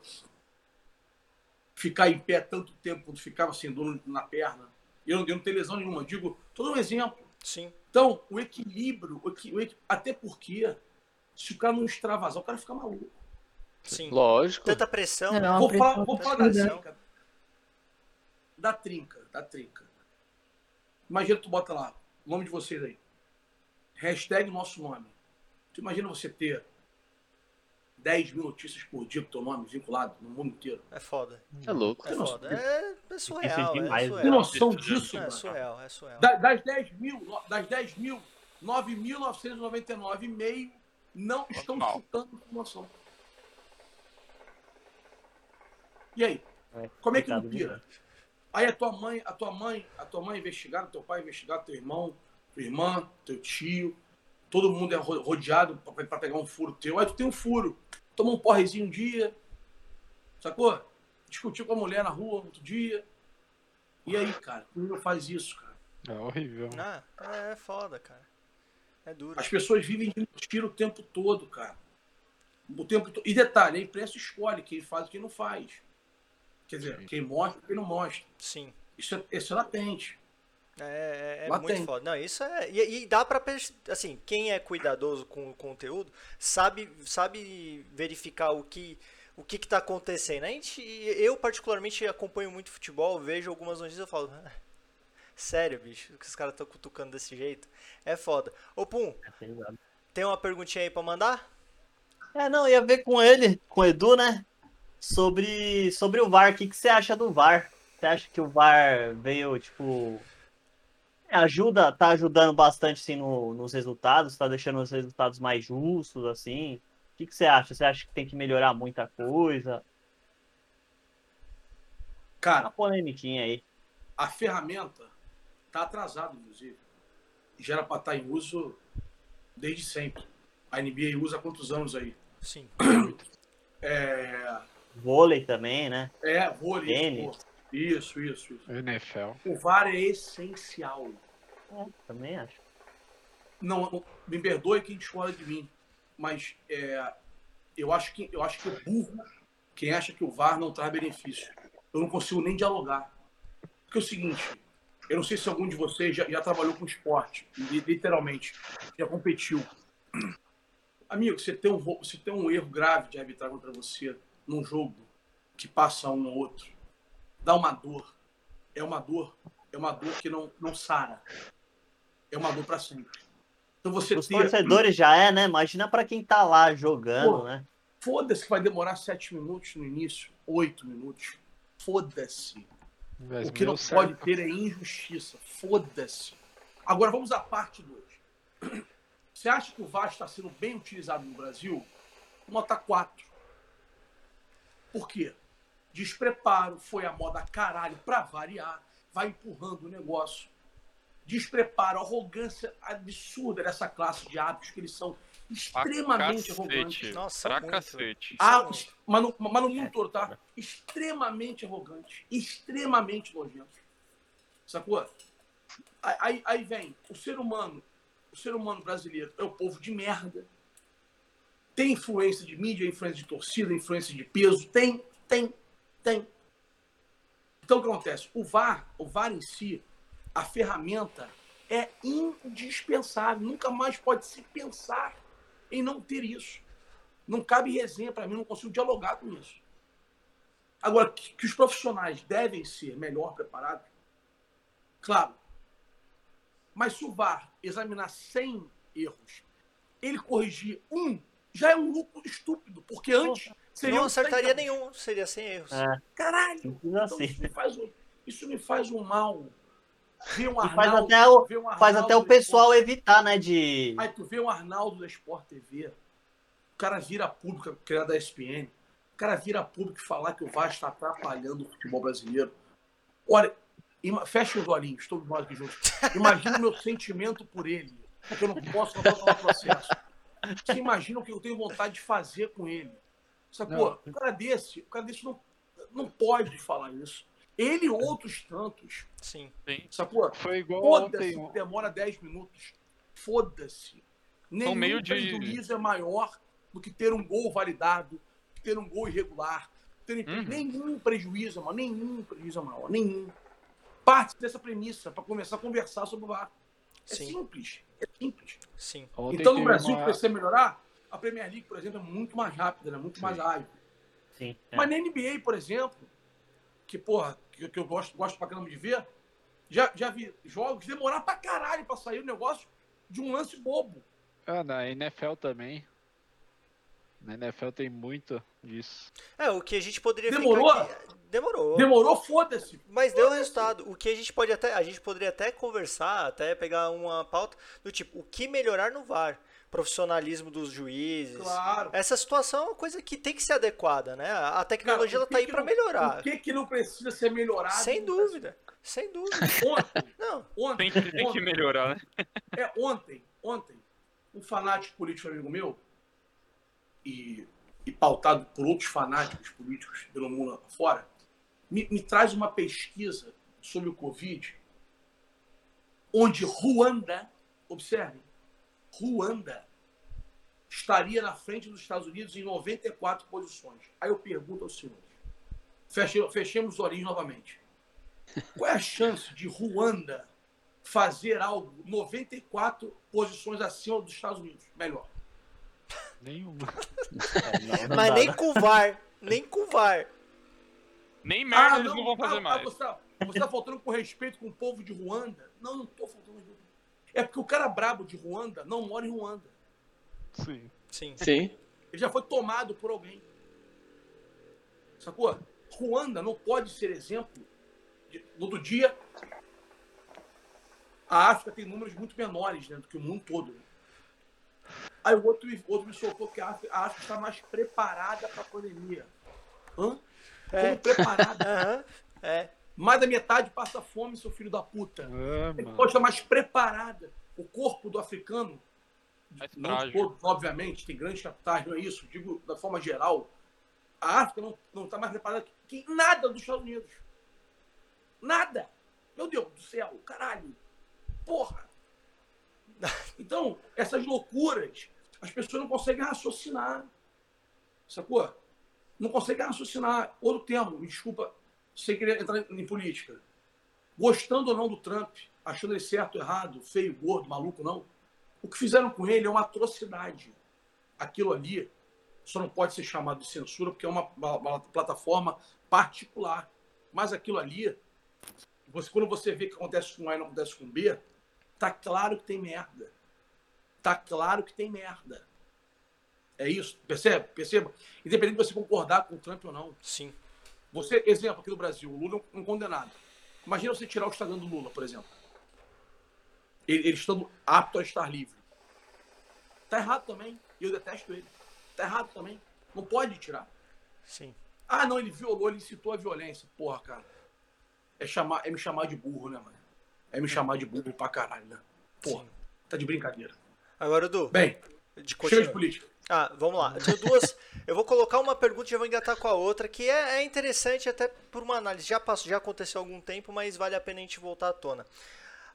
ficar em pé tanto tempo quanto ficava sem dor na perna. Eu, eu não tenho lesão nenhuma. Digo, dando um exemplo. sim. Então, o equilíbrio, o equi- o equi- até porque, se o cara não extravasar, o cara fica maluco. Sim. Lógico. Tanta pressão. Não, Vou falar, pressão vou falar da trinca. Da trinca, da trinca. Imagina tu bota lá, o nome de vocês aí. Hashtag nosso nome. Tu imagina você ter 10 mil notícias por dia com teu nome vinculado no mundo inteiro. É foda. É louco. É foda. É, é surreal. demais, É né? Tem surreal. noção Isso disso, É mano? surreal, é surreal. Da- Das 10 mil, das 10 mil, 9.999,5 não estão Normal. chutando informação. E aí? É, Como é que não pira? Aí a tua mãe, a tua mãe, a tua mãe é investigada, teu pai é investigado, teu irmão, tua irmã, teu tio, todo mundo é ro- rodeado pra pra pegar um furo teu. Aí tu tem um furo, toma um porrezinho um dia, sacou? Discutiu com a mulher na rua outro dia. E aí, cara, não faz isso, cara? É horrível. Ah, é foda, cara. É duro. As pessoas vivem de mentira o tempo todo, cara. O tempo to... E detalhe, a imprensa escolhe quem faz e quem não faz. Quer dizer, quem mostra e quem não mostra. Sim. Isso é, isso é latente. É, é- é muito tem. foda. Não, isso é. E, e dá pra. Assim, quem é cuidadoso com o conteúdo sabe, sabe verificar o que. O que, que tá acontecendo? A gente, eu, particularmente, acompanho muito futebol, vejo algumas notícias e falo. "Ah, Sério, bicho, que os caras estão cutucando desse jeito. É foda. Ô, Pum, É tem uma perguntinha aí pra mandar? É, não, ia ver com ele, com o Edu, né? Sobre, sobre o VAR. O que, que você acha do VAR? Você acha que o VAR veio, tipo. Ajuda, tá ajudando bastante assim, no- nos resultados, tá deixando os resultados mais justos, assim. O que, que você acha? Você acha que tem que melhorar muita coisa? Uma Cara, polemiquinha aí. a ferramenta tá atrasada, inclusive. Já era para estar em uso desde sempre. A NBA usa há quantos anos aí? Sim. É, Vôlei também, né? é vôlei. Tênis. Isso, isso, isso. NFL. O VAR é essencial. É, também acho. Não, me perdoe quem discorda de mim, mas é, eu, acho que, eu acho que é burro quem acha que o VAR não traz benefício. Eu não consigo nem dialogar. Porque é o seguinte, eu não sei se algum de vocês já, já trabalhou com esporte, li- literalmente, já competiu. Amigo, você tem, um, você tem um erro grave de arbitrar contra você num jogo que passa um ao outro, dá uma dor. É uma dor, é uma dor que não, não sara. É uma dor para sempre. Então você Os ter- torcedores já é, né? Imagina pra quem tá lá jogando, Pô. né? Foda-se que vai demorar sete minutos no início, oito minutos. Foda-se. O que não meu pode certo. ter é injustiça. Foda-se. Agora vamos à parte 2. Você acha que o VAR está sendo bem utilizado no Brasil? Nota 4. Por quê? Despreparo, foi a moda caralho pra variar, vai empurrando o negócio. Despreparo, arrogância absurda dessa classe de hábitos que eles são extremamente arrogantes. Nossa, pra muito. cacete. Ah, mas no, mas no mundo todo, tá? Extremamente arrogante. Extremamente nojento. Sacou? Aí, aí- aí vem o ser humano. O ser humano brasileiro é o povo de merda. Tem influência de mídia, influência de torcida, influência de peso. Tem, tem, tem. Então o que acontece? O VAR, o VAR em si, a ferramenta é indispensável. Nunca mais pode se pensar em não ter isso. Não cabe resenha para mim, não consigo dialogar com isso. Agora, que, que os profissionais devem ser melhor preparados, claro. Mas se o VAR examinar 100 erros, ele corrigir um, já é um lucro estúpido, porque antes seria Não acertaria erros. nenhum, seria sem erros. É, Caralho! Então assim. isso, me faz um, isso me faz um mal. Ver um E faz Arnaldo- até o, um faz até Arnaldo o pessoal da evitar, né? De. Aí tu vê o Arnaldo da Sport TV, o cara vira público, criado da ESPN, o cara vira público e falar que o VAR está atrapalhando o futebol brasileiro. Olha, ima- fecha os olhinhos, todos nós aqui juntos. Imagina o meu sentimento por ele, porque eu não posso controlar o processo. Você imagina o que eu tenho vontade de fazer com ele. Sacou? O cara desse, o cara desse não, não pode falar isso. Ele e outros tantos, Sim. Sim. sacou? Foi igual Foda-se ontem. demora 10 minutos. Foda-se. Nenhum meio de- prejuízo é maior do que ter um gol validado, que ter um gol irregular. Ter Uhum. Nenhum prejuízo maior. Nenhum prejuízo maior. Nenhum. Parte dessa premissa para começar a conversar sobre o VAR. É Sim. simples. É simples. Sim. Ontem então, no Brasil, uma- precisa melhorar. A Premier League, por exemplo, é muito mais rápida, né? muito mais ágil. Sim. é. Mas na NBA, por exemplo, que, porra, que, que eu gosto, gosto pra caramba de ver, já, já vi jogos demorar pra caralho pra sair o negócio de um lance bobo. Ah, na NFL também. Na NFL tem muito disso. É, o que a gente poderia Demorou? ficar aqui... Demorou. Demorou, foda-se. Mas deu resultado. O que a gente pode até. A gente poderia até conversar, até pegar uma pauta do tipo, o que melhorar no VAR. Profissionalismo dos juízes. Claro. Essa situação é uma coisa que tem que ser adequada, né? A tecnologia Cara, ela o tá que aí que pra não- melhorar. O que que não precisa ser melhorado? Sem no Brasil? dúvida. Sem dúvida. Ontem, Não. ontem, tem que ontem, melhorar, né? é, ontem, ontem, um fanático político amigo meu, e, e pautado por outros fanáticos políticos pelo mundo fora, me, me traz uma pesquisa sobre o Covid, onde Ruanda, observem, Ruanda estaria na frente dos Estados Unidos em 94 posições. Aí eu pergunto aos senhores, feche- fechemos os olhinhos novamente. Qual é a chance de Ruanda fazer algo 94 posições acima dos Estados Unidos? Melhor. Nenhuma. Não, não Mas nem né? com o VAR. Nem com o VAR. Nem merda eles não vão fazer ah, mais. você, tá, você tá faltando com respeito com o povo de Ruanda? Não, não tô faltando com respeito. É porque o cara brabo de Ruanda não mora em Ruanda. Sim. Sim. Sim. Ele já foi tomado por alguém. Sacou? Ruanda não pode ser exemplo. De, no outro dia, a África tem números muito menores né, do que o mundo todo. né? Aí o outro, me- outro me soltou que a África, a África está mais preparada para a pandemia. Hã? É. Como preparada? Aham. É. Mais da metade passa fome, seu filho da puta. Ele mano. pode estar mais preparada. O corpo do africano, Mais não frágil. todos, obviamente, tem grandes capitais, não é isso. Digo da forma geral. A África não, não está mais preparada que nada dos Estados Unidos. Nada. Meu Deus do céu, caralho. Porra. Então, essas loucuras, as pessoas não conseguem raciocinar. Sacou? Não conseguem raciocinar. Outro termo, me desculpa, sem querer entrar em política. Gostando ou não do Trump, achando ele certo, errado, feio, gordo, maluco, não. O que fizeram com ele é uma atrocidade. Aquilo ali só não pode ser chamado de censura porque é uma, uma- uma plataforma particular. Mas aquilo ali, você, quando você vê que acontece com A e não acontece com B, tá claro que tem merda. Tá claro que tem merda. É isso, percebe? Perceba. Independente de você concordar com o Trump ou não. Sim. Você, exemplo aqui no Brasil, o Lula é um condenado. Imagina você tirar o Instagram do Lula, por exemplo. Ele, ele estando apto a estar livre. Tá errado também. E eu detesto ele. Tá errado também. Não pode tirar. Sim. Ah, não, ele violou, ele incitou a violência. Porra, cara. É, chamar, é me chamar de burro, né, mano? É me chamar de burro pra caralho, né? Porra, Sim. tá de brincadeira. Agora, Edu, Bem, de chega de política. Ah, vamos lá. Eu tenho duas. Eu vou colocar uma pergunta e já vou engatar com a outra, que é, é interessante até por uma análise. Já passou, já aconteceu há algum tempo, mas vale a pena a gente voltar à tona.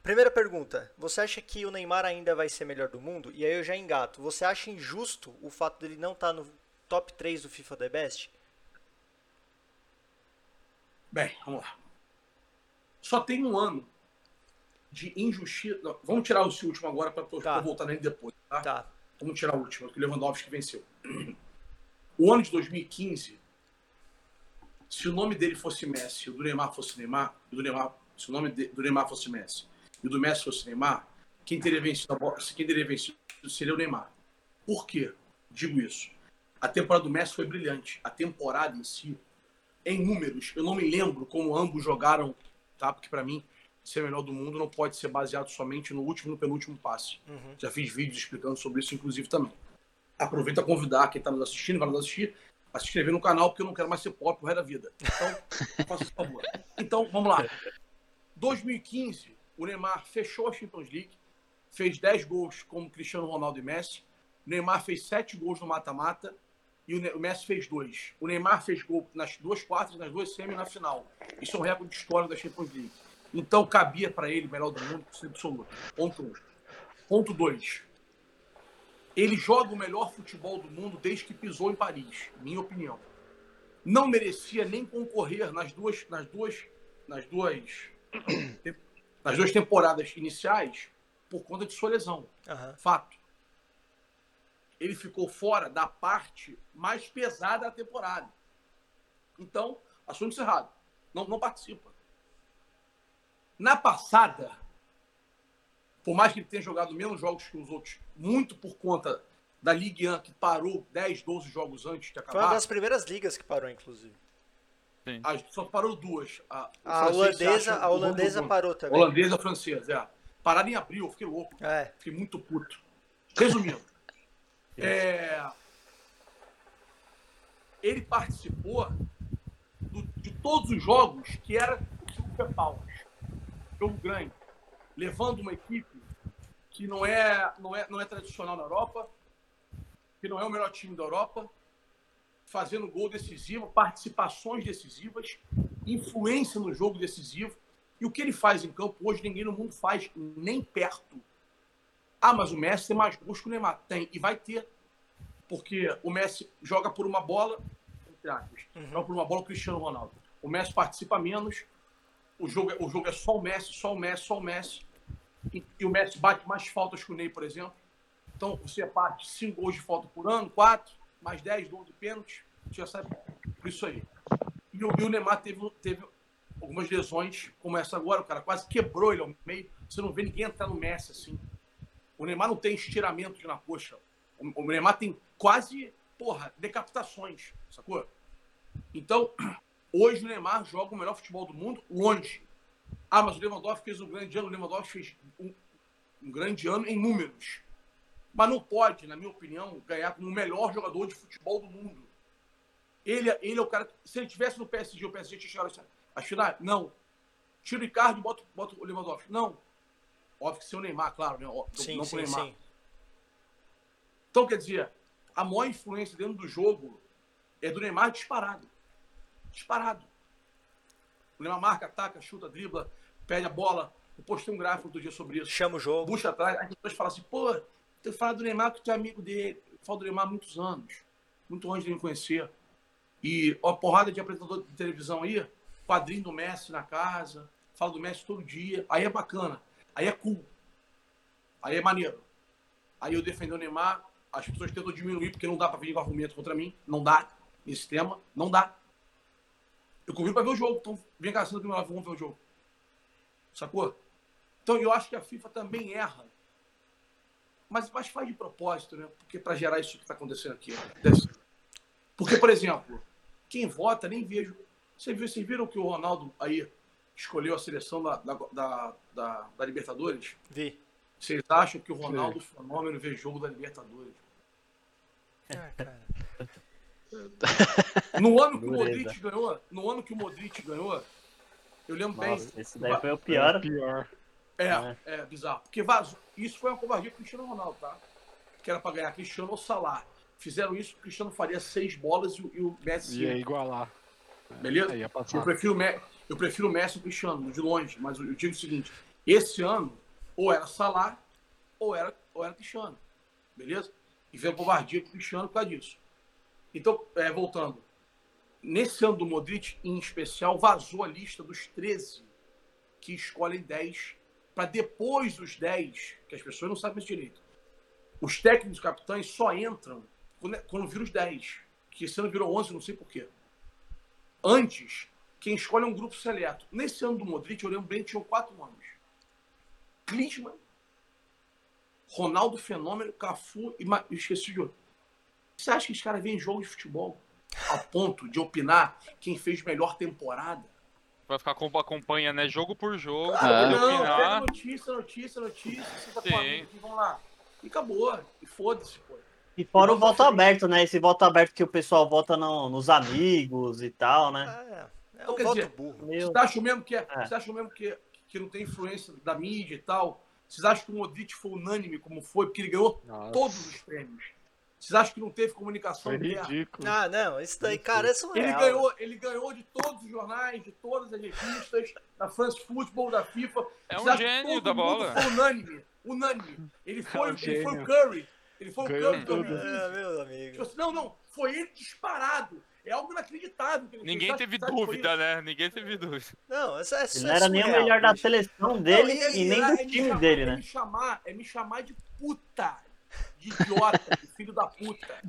Primeira pergunta: você acha que o Neymar ainda vai ser melhor do mundo? E aí eu já engato. Você acha injusto o fato dele não estar no top 3 do FIFA The Best? Bem, vamos lá. Só tem um ano de injustiça. não, vamos tirar esse último agora para Tá. voltar nele depois, tá? Tá. Vamos tirar o último, que o Lewandowski venceu. O ano de 2015, se o nome dele fosse Messi e o do Neymar fosse Neymar, e do Neymar, se o nome de- do Neymar fosse Messi e o do Messi fosse Neymar, quem teria vencido quem teria vencido seria o Neymar. Por quê? Digo isso. A temporada do Messi foi brilhante. A temporada em si, em números, eu não me lembro como ambos jogaram, tá? Porque para mim, ser o melhor do mundo não pode ser baseado somente no último e no penúltimo passe. Uhum. Já fiz vídeos explicando sobre isso, inclusive, também. Aproveita a convidar quem está nos assistindo, vai nos assistir, a se inscrever no canal, porque eu não quero mais ser pobre pro resto da vida. Então, faça esse favor. Então, vamos lá. 2015, o Neymar fechou a Champions League, fez 10 gols como Cristiano Ronaldo e Messi. O Neymar fez 7 gols no mata-mata e o o Messi fez 2. O Neymar fez gol nas duas quartas, nas duas semi na final. Isso é um recorde histórico da Champions League. Então, cabia para ele, melhor do mundo, absoluto. Ponto 1. Um. Ponto 2. Ele joga o melhor futebol do mundo desde que pisou em Paris, minha opinião. Não merecia nem concorrer nas duas, nas duas, nas duas, nas duas temporadas iniciais por conta de sua lesão. Aham. Fato. Ele ficou fora da parte mais pesada da temporada. Então, assunto errado. Não, não participa. Na passada, por mais que ele tenha jogado menos jogos que os outros, muito por conta da Ligue 1, que parou 10, 12 jogos antes de Foi uma acabar, das primeiras ligas que parou, inclusive. a- só parou duas. A, A holandesa, a holandesa parou também. Holandesa francesa, é. Pararam em abril, eu fiquei louco. É. Fiquei muito puto. Resumindo, É, ele participou do- de todos os jogos que era o Super Powers. Jogo grande. Levando uma equipe que não é, não, é, não é tradicional na Europa, que não é o melhor time da Europa, fazendo gol decisivo, participações decisivas, influência no jogo decisivo. E o que ele faz em campo hoje, ninguém no mundo faz, nem perto. Ah, mas o Messi tem mais gols que o Neymar. Tem, e vai ter. Porque o Messi joga por uma bola, entre aspas, joga por uma bola o Cristiano Ronaldo. O Messi participa menos, o jogo, é- o jogo é só o Messi, só o Messi, só o Messi. E, e o Messi bate mais faltas que o Ney, por exemplo. Então, você bate 5 gols de falta por ano, 4, mais 10 gols de pênalti, você já sabe por isso aí. E o, e o Neymar teve, teve algumas lesões, como essa agora, o cara quase quebrou ele ao meio. Você não vê ninguém entrar no Messi assim. O Neymar não tem estiramento na coxa. O, o Neymar tem quase, porra, decapitações, sacou? Então, hoje o Neymar joga o melhor futebol do mundo, longe. Ah, mas o Lewandowski fez um grande ano. O Lewandowski fez um, um grande ano em números. Mas não pode, na minha opinião, ganhar como o melhor jogador de futebol do mundo. Ele, ele é o cara. Se ele tivesse no PSG, o PSG tinha chegado a final? Não. Tira o Ricardo e bota, bota o Lewandowski. Não. Óbvio que sem o Neymar, claro, né? Sim, não sim, Neymar. sim. Então, quer dizer, a maior influência dentro do jogo é do Neymar disparado. Disparado. O Neymar marca, ataca, chuta, dribla, pede a bola. Eu postei um gráfico outro dia sobre isso. Chama o jogo. Puxa atrás, as pessoas falam assim, pô, tu fala do Neymar que tu é amigo dele. Eu falo do Neymar há muitos anos. Muito antes de me conhecer. E ó, porrada de apresentador de televisão aí, quadrinho do Messi na casa, fala do Messi todo dia. Aí é bacana. Aí é cool. Aí é maneiro. Aí eu defendo o Neymar, as pessoas tentam diminuir, porque não dá pra vir com argumento contra mim. Não dá. Nesse tema, não dá. Eu convido pra ver o jogo. Então, vem cá, senta aqui vamos ver o jogo. Sacou? Então, eu acho que a FIFA também erra. Mas, mas faz de propósito, né? Porque para gerar isso que está acontecendo aqui. Porque, por exemplo, quem vota, nem vejo. Vocês viram, vocês viram que o Ronaldo aí escolheu a seleção da, da, da, da- da Libertadores? Vi. Vocês acham que o Ronaldo Fenômeno vê jogo da Libertadores? Ah, cara. No ano que o. Modric ganhou, no ano que o Modric ganhou, eu lembro bem. Nossa, esse daí foi o pior. Pior. É, É. é, bizarro. Porque vazou. Isso foi uma covardia do Cristiano Ronaldo, tá? Que era pra ganhar Cristiano ou Salah. Fizeram isso, o Cristiano faria seis bolas e, o- e o Messi. Ia igualar. Beleza? Aí ia Eu prefiro, o eu prefiro o Messi e o Cristiano, de longe. Mas eu digo o seguinte: esse ano, ou era Salah, ou era, ou era Cristiano. Beleza? E veio a covardia com o Cristiano por causa disso. Então, é, voltando. Nesse ano do Modric, em especial, vazou a lista dos 13 que escolhem 10 para depois dos 10, que as pessoas não sabem isso direito. Os técnicos capitães só entram quando, quando viram os 10. Que esse ano virou 11, não sei porquê. Antes, quem escolhe é um grupo seleto. Nesse ano do Modric, eu lembro bem tinham quatro nomes. Klinsmann, Ronaldo Fenômeno, Cafu e esqueci de outro. Você acha que os caras veem jogo de futebol a ponto de opinar quem fez melhor temporada? Vai ficar com acompanha, né? Jogo por jogo. Ah, não, pega opinar. notícia, notícia, notícia, você tá com amigos, lá. E acabou. E foda-se, pô. E fora o Bota voto aberto, né? Esse voto aberto que o pessoal vota no- nos amigos e tal, né? É. É um voto dizer, burro. Meu, Vocês acham mesmo que, é, É. vocês acham mesmo que, que não tem influência da mídia e tal? Vocês acham que o Modric foi unânime como foi? Porque ele ganhou Nossa, todos os prêmios. Vocês acham que não teve comunicação Foi ridículo. Ah, não, isso daí, cara, isso não é Ele real. ganhou, ele ganhou de todos os jornais, de todas as revistas, da France Football, da FIFA. É um gênio da bola. Foi unânime. Unânime. Ele foi, um ele foi o. Curry. Ele foi Ganhou o Curry tudo. 2015. Ah, meu Tipo amigo. assim, não, não. Foi ele disparado. É algo inacreditável. Ninguém Sabe- teve sabe dúvida, né? Ninguém teve dúvida. Não, isso é, isso ele é não era nem o melhor da seleção dele Não, e nem é- do é me time chamar- dele, é né? É me chamar de puta, idiota, de filho da puta.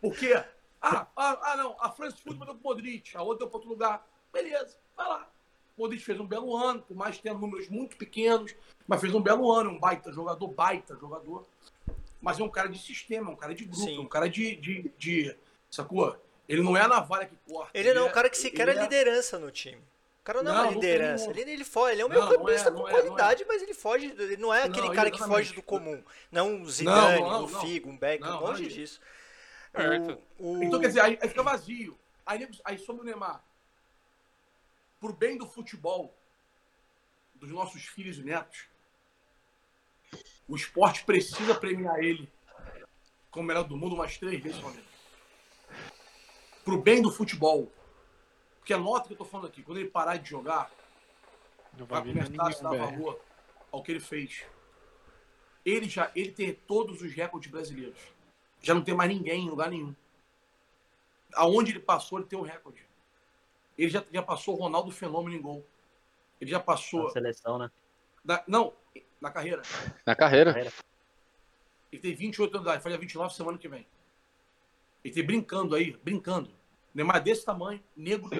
Porque, ah, ah, ah não, a France Football deu pro Modric, a outra deu pra outro lugar. Beleza, vai lá. O Modric fez um belo ano, por mais tenha números muito pequenos, mas fez um belo ano, um baita jogador, baita jogador. Mas é um cara de sistema, é um cara de grupo, Sim. é um cara de, de, de- Sacou? Ele não é a navalha que corta. Ele não é um cara que sequer é ele liderança no time. Cara não é Não, uma não liderança. Ele, ele foge, ele é um meio campista é, com não é, é. qualidade, mas ele foge. Ele não é aquele Não, cara que foge do comum. Não um Zidane, não, um não. Figo, um Não, longe nada disso. O, o- Então, quer dizer, aí, aí fica vazio. Aí, aí sobre o Neymar. Pro bem do futebol, dos nossos filhos e netos, o esporte precisa premiar ele como o melhor do mundo umas três vezes, Flamengo. Pro bem do futebol. Porque a nota que eu tô falando aqui, quando ele parar de jogar, Não vai começar a se dar valor ao que ele fez. Ele já ele tem todos os recordes brasileiros. Já não tem mais ninguém em lugar nenhum. Aonde ele passou, ele tem um recorde. Ele já, já passou o Ronaldo Fenômeno em gol. Ele já passou. Na seleção, né? na- não, na carreira. Na carreira. Carreira. Ele tem 28 anos de idade, faz 29 semana que vem. Ele tem brincando aí, brincando. Neymar desse tamanho, negro,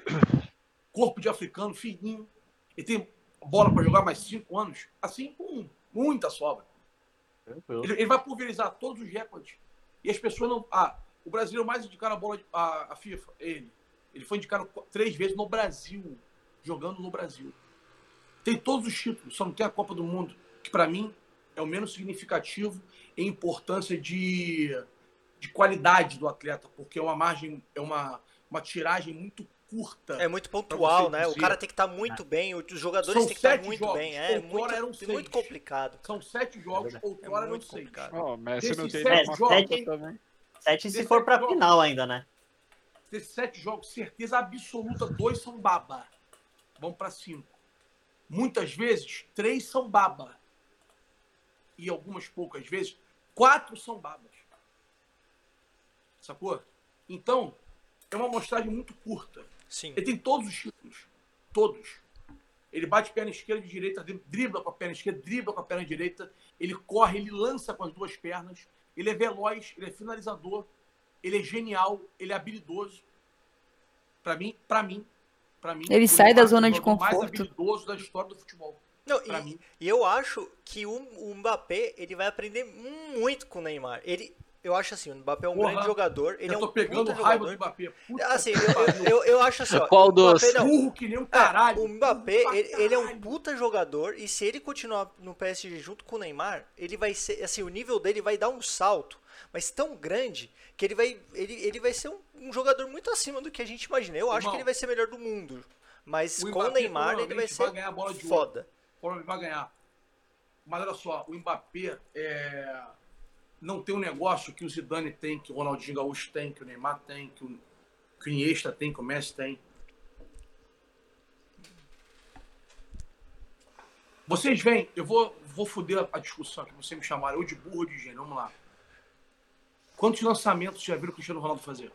corpo de africano, fininho. Ele tem bola para jogar mais 5 anos, assim com muita sobra. Ele, ele vai pulverizar todos os recordes. E as pessoas não. Ah, o brasileiro mais indicado a bola, a, a FIFA, ele. Ele foi indicado três vezes no Brasil, jogando no Brasil. Tem todos os títulos, só não tem a Copa do Mundo, que para mim é o menos significativo em importância de, de qualidade do atleta, porque é uma margem, é uma, uma tiragem muito curta. É muito pontual, né? O cara tem que estar muito bem, os jogadores São têm que estar sete muito jogos, bem. É outrora muito, eram muito seis. complicado. São sete jogos, É outrora eram muito seis. complicado. Ó, o Messi não tem sete também. Sete se for pra jogo. final ainda, né? Desses sete jogos, certeza absoluta, dois são baba. Vamos para cinco. Muitas vezes, três são baba. E algumas poucas vezes, quatro são babas. Sacou? Então, é uma amostragem muito curta. Sim. Ele tem todos os títulos. Todos. Ele bate perna esquerda e direita, dribla com a perna esquerda, dribla com a perna direita. Ele corre, ele lança com as duas pernas. Ele é veloz, ele é finalizador. Ele é genial, ele é habilidoso. Pra mim, para mim, para mim. Ele sai da Neymar é zona de jogador mais conforto. habilidoso da história do futebol. Não, e, mim. e eu acho que o, o Mbappé ele vai aprender muito com o Neymar. Ele, eu acho assim, o Mbappé é um Porra, grande jogador. Ele eu é tô um pegando raiva do jogador. Mbappé. Puta Assim, que eu, eu, eu acho assim, ó. Qual o Mbappé dos? Burro que nem um É, caralho. o Mbappé, ele, ele é um puta jogador e se ele continuar no PSG junto com o Neymar, ele vai ser, assim, o nível dele vai dar um salto, mas tão grande que ele vai, ele, ele vai ser um, um jogador muito acima do que a gente imagina. Eu acho Irmão, que ele vai ser melhor do mundo, mas o com o Neymar ele vai ser vai ganhar a bola de ouro. foda. Provavelmente vai ganhar. Mas olha só, o Mbappé é, não tem um negócio que o Zidane tem, que o Ronaldinho Gaúcho tem, que o Neymar tem, que o, que o Iniesta tem, que o Messi tem. Vocês veem, eu vou, vou foder a discussão que vocês me chamaram, ou de burro ou de gênio, vamos lá. Quantos lançamentos já viram o Cristiano Ronaldo fazer?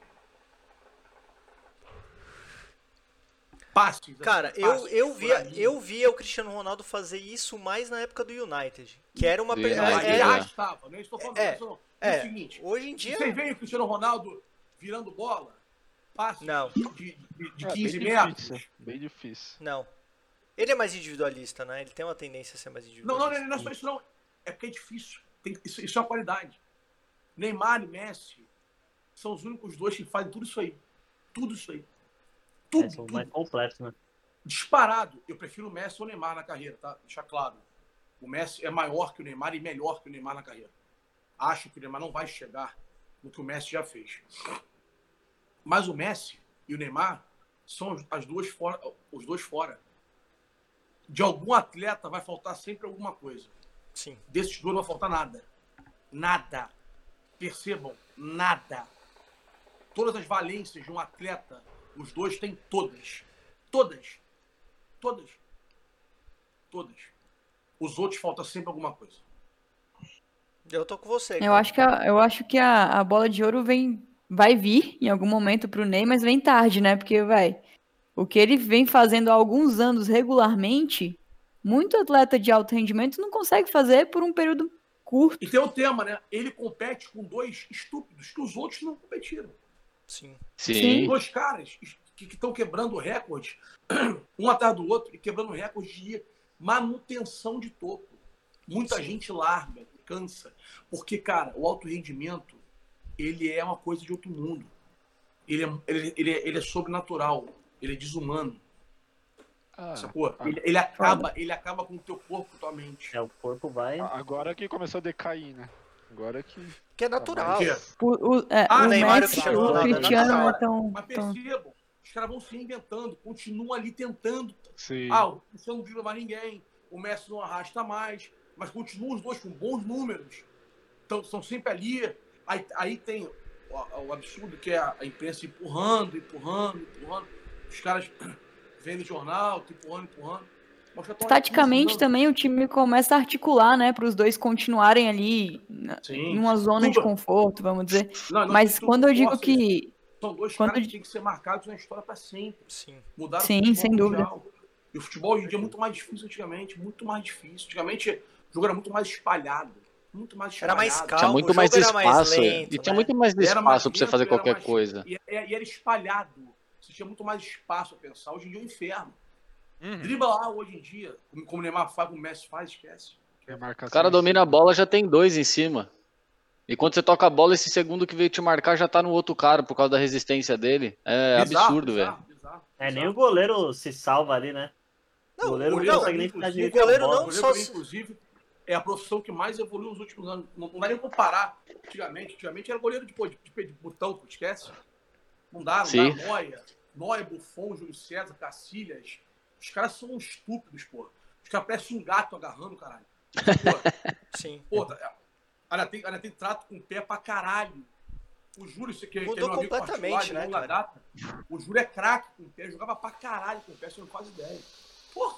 Passes. assim, Cara, eu, passes, eu, via, eu via o Cristiano Ronaldo fazer isso mais na época do United, que era uma... Do ele é- é. arrastava, não estou falando É, não. é. É o seguinte, hoje em dia... você vê o Cristiano Ronaldo virando bola, passes Não. de, de, de É, 15 bem metros. difícil, Bem difícil. Não. Ele é mais individualista, né? Ele tem uma tendência a ser mais Não, individualista. não, não, não é só isso não. É porque é difícil. Tem- isso, isso é uma qualidade. Neymar e Messi são os únicos dois que fazem tudo isso aí. Tudo isso aí. Tudo, É, são tudo. mais completos, né? Disparado. Eu prefiro o Messi ou o Neymar na carreira, tá? Deixar claro. O Messi é maior que o Neymar e melhor que o Neymar na carreira. Acho que o Neymar não vai chegar no que o Messi já fez. Mas o Messi e o Neymar são as duas fora, os dois fora. De algum atleta vai faltar sempre alguma coisa. Sim. Desses dois não vai faltar nada. Nada. Percebam, nada. Todas as valências de um atleta, os dois têm todas. Todas. Todas. Todas. Os outros falta sempre alguma coisa. Eu tô com você. Eu cara. acho que a, eu acho que a, a bola de ouro vem, vai vir em algum momento pro Ney, mas vem tarde, né? Porque, vai, o que ele vem fazendo há alguns anos regularmente, muito atleta de alto rendimento não consegue fazer por um período curto. E tem o tema, né? Ele compete com dois estúpidos que os outros não competiram. Sim. Sim. Dois caras que estão quebrando recorde, um atrás do outro, e quebrando recorde de manutenção de topo. Muita Sim. gente larga, cansa. Porque, cara, o alto rendimento, ele é uma coisa de outro mundo. Ele é, ele, ele é, ele é sobrenatural. Ele é desumano. Ah, ah, Ele, ele acaba, ele acaba com o teu corpo, tua mente. É, o corpo vai. agora que começou a decair, né? Agora que. Que é natural. Porque- O, o, é, Ah, o Neymar Messi, o né? Cristiano não é Mas tão... Mas percebam, os caras vão se reinventando, continuam ali tentando. Sim. Ah, o Cristiano não dribla mais ninguém, o Messi não arrasta mais, mas continuam os dois com bons números. Então, são sempre ali. Aí, aí tem o, o absurdo que é a, imprensa empurrando, empurrando, empurrando. Os caras vendem jornal, empurrando, empurrando. Taticamente também o time começa a articular, né, para os dois continuarem ali Sim. numa zona de conforto, vamos dizer. Não, não, Mas quando eu digo que São dois quando caras que têm que ser marcados na história para sempre. Sim. Mudaram Sim, sem dúvida. mundial. E o futebol hoje em dia é muito mais difícil antigamente, muito mais difícil. Antigamente o jogo era muito mais espalhado. Muito mais Era espalhado. mais Tinha calmo, muito o mais jogo era mais espaço. lento, e tinha né? muito mais Era mais espaço pra você fazer era qualquer mais- coisa. E, e- e era espalhado. Você tinha muito mais espaço a pensar. Hoje em dia é um inferno. Uhum. Dribla lá hoje em dia, como, o Neymar faz, como o Messi faz, esquece. É O cara domina a bola, já tem dois em cima. E quando você toca a bola, esse segundo que veio te marcar já tá no outro cara por causa da resistência dele. É Bizarro, absurdo, velho. É, nem o goleiro se salva ali, né? Não, o goleiro o não goleiro- consegue nem ficar o goleiro não O só goleiro, inclusive, é a profissão que mais evoluiu nos últimos anos. Não, não dá nem pra comparar. Antigamente, antigamente era goleiro de, de, de, de botão, esquece? Não dá, não Sim. dá. Noia, Noia, Buffon, Júlio César, Cacilhas. Os caras são estúpidos, pô. Os caras parecem um gato agarrando, caralho. Pô, Sim. pô tá- ainda, tem, ainda tem trato com o pé pra caralho. O Júlio, você que, que é Mudou meu amigo completamente, né, cara? data, o Júlio é craque com o pé, jogava pra caralho com o pé, você não faz ideia. Porra,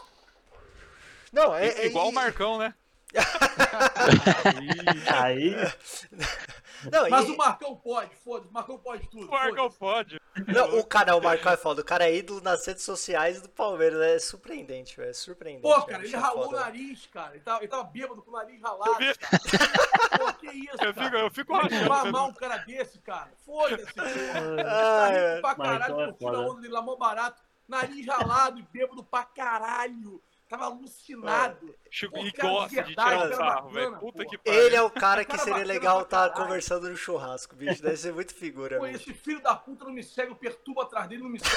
Não, é, é- Igual o e- Marcão, né? Aí, Não, mas e- o Marcão pode, foda-se, o Marcão pode tudo. O Marcão pode. Não, o cara, o Marcão é foda. O cara é ídolo nas redes sociais do Palmeiras. É surpreendente, velho. É surpreendente. Pô, cara, ele ralou foda. o nariz, cara. Ele tava, ele tava bêbado com o nariz ralado, vi. cara. Pô, que isso, Eu cara. fico, eu fico vendo- amar um cara desse, cara? Foda-se. Ah, Tá é. pra caralho, curtindo a onda dele lá, mó barato. Nariz ralado e bêbado pra caralho. Tava alucinado. Chico- Pô, E de gosta de verdade, tirar cara sarro, velho. Puta que pariu. Ele é o cara que seria legal estar caralho. conversando no churrasco, bicho. Deve ser muito figura, Pô, velho. esse filho da puta não me segue, eu perturbo atrás dele, não me segue.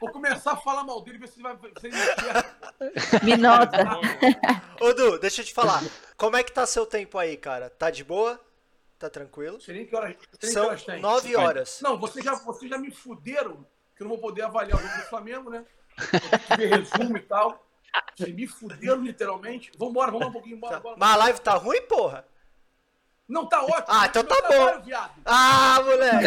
vou começar a falar mal dele, ver se ele vai se ele me. Me nota. Ô, Du, deixa eu te falar. Como é que tá seu tempo aí, cara? Tá de boa? Tá tranquilo? Sei nem que horas, sei nem que São horas tem. nove horas. Não, vocês já, vocês já me fuderam, que eu não vou poder avaliar o jogo do Flamengo, né? Ver resumo e tal. Vocês me fuderam, literalmente. Vambora, vamos um pouquinho embora. Tá. bora. Mas a live tá ruim, porra? Não, tá ótimo. Ah, então Meu tá bom. trabalho. Ah, moleque!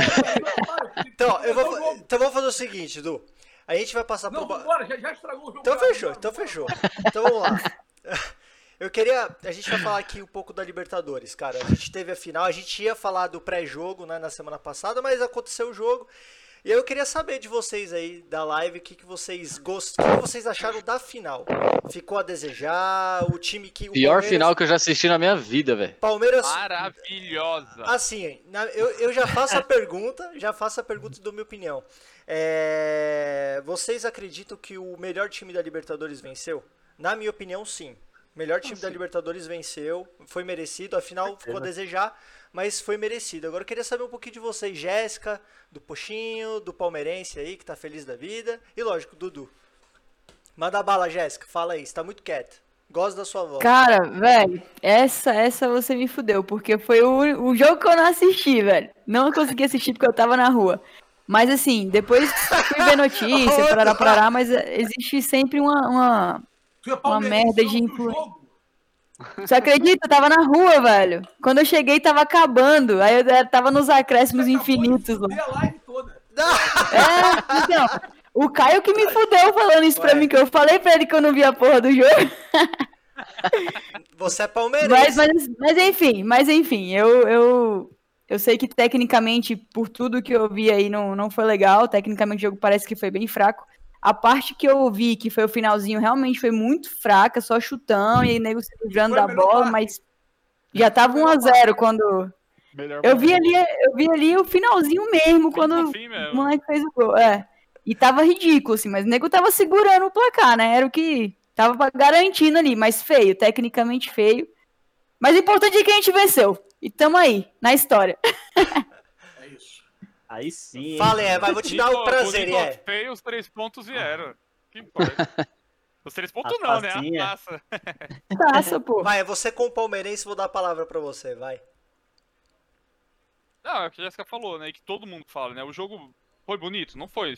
Então, eu vou, Então, vamos- fazer o seguinte, Du. A gente vai passar Não, por. ba- vambora, já, já estragou o jogo. Então fechou, então fechou. Então vamos lá. Eu queria. A gente vai falar aqui um pouco da Libertadores, cara. A gente teve a final, a gente ia falar do pré-jogo né, na semana passada, mas aconteceu o jogo. E eu queria saber de vocês aí da live o que, que vocês gostaram, o que vocês acharam da final. Ficou a desejar, o time que. O Pior Palmeiras- final que eu já assisti na minha vida, velho. Palmeiras. Maravilhosa. Assim, eu, eu já faço a pergunta, já faço a pergunta dou minha opinião. É, vocês acreditam que o melhor time da Libertadores venceu? Na minha opinião, sim. O melhor time da Libertadores venceu, foi merecido, afinal ficou a desejar, mas foi merecido. Agora eu queria saber um pouquinho de vocês, Jéssica, do Poxinho, do Palmeirense aí, que tá feliz da vida, e lógico, Dudu. Manda bala, Jéssica, fala aí, você tá muito quieto. Gosto da sua voz. Cara, velho, essa, essa você me fudeu, porque foi o, o jogo que eu não assisti, velho. Não consegui assistir porque eu tava na rua. Mas assim, depois fui ver notícia, parará, parará, mas é, existe sempre uma, uma... É palmeirense, merda não de viu o influ- jogo? Você acredita? Eu tava na rua, velho. Quando eu cheguei, tava acabando. Aí eu eh, tava nos acréscimos infinitos lá. fuder a live toda. É, então. O Caio que me fudeu falando isso pra Ué. mim, que eu falei pra ele que eu não vi a porra do jogo. Você é palmeirense. Mas, mas, mas enfim, mas enfim, eu, eu, eu sei que tecnicamente, por tudo que eu vi aí, não, não foi legal. Tecnicamente o jogo parece que foi bem fraco. A parte que eu vi, que foi o finalzinho, realmente foi muito fraca, só chutão e nego se livrando da bola, parte. mas já tava 1 a 0 quando. Melhor Eu vi ali, eu vi ali o finalzinho mesmo, quando o moleque fez o gol. É. E tava ridículo, assim, mas o nego tava segurando o placar, né? Era o que tava garantindo ali, mas feio, tecnicamente feio. Mas o importante é que a gente venceu. E tamo aí, na história. É. Aí sim. Fala, é, mas vou te dar o prazer, é. feio, os três pontos vieram. Que importa? Os três pontos A não, né? tacinha. A taça. Taça, pô. Vai, você como palmeirense, vou dar a palavra pra você, vai. Não, é o que a Jéssica falou, né? Que todo mundo fala, né? O jogo foi bonito? Não foi.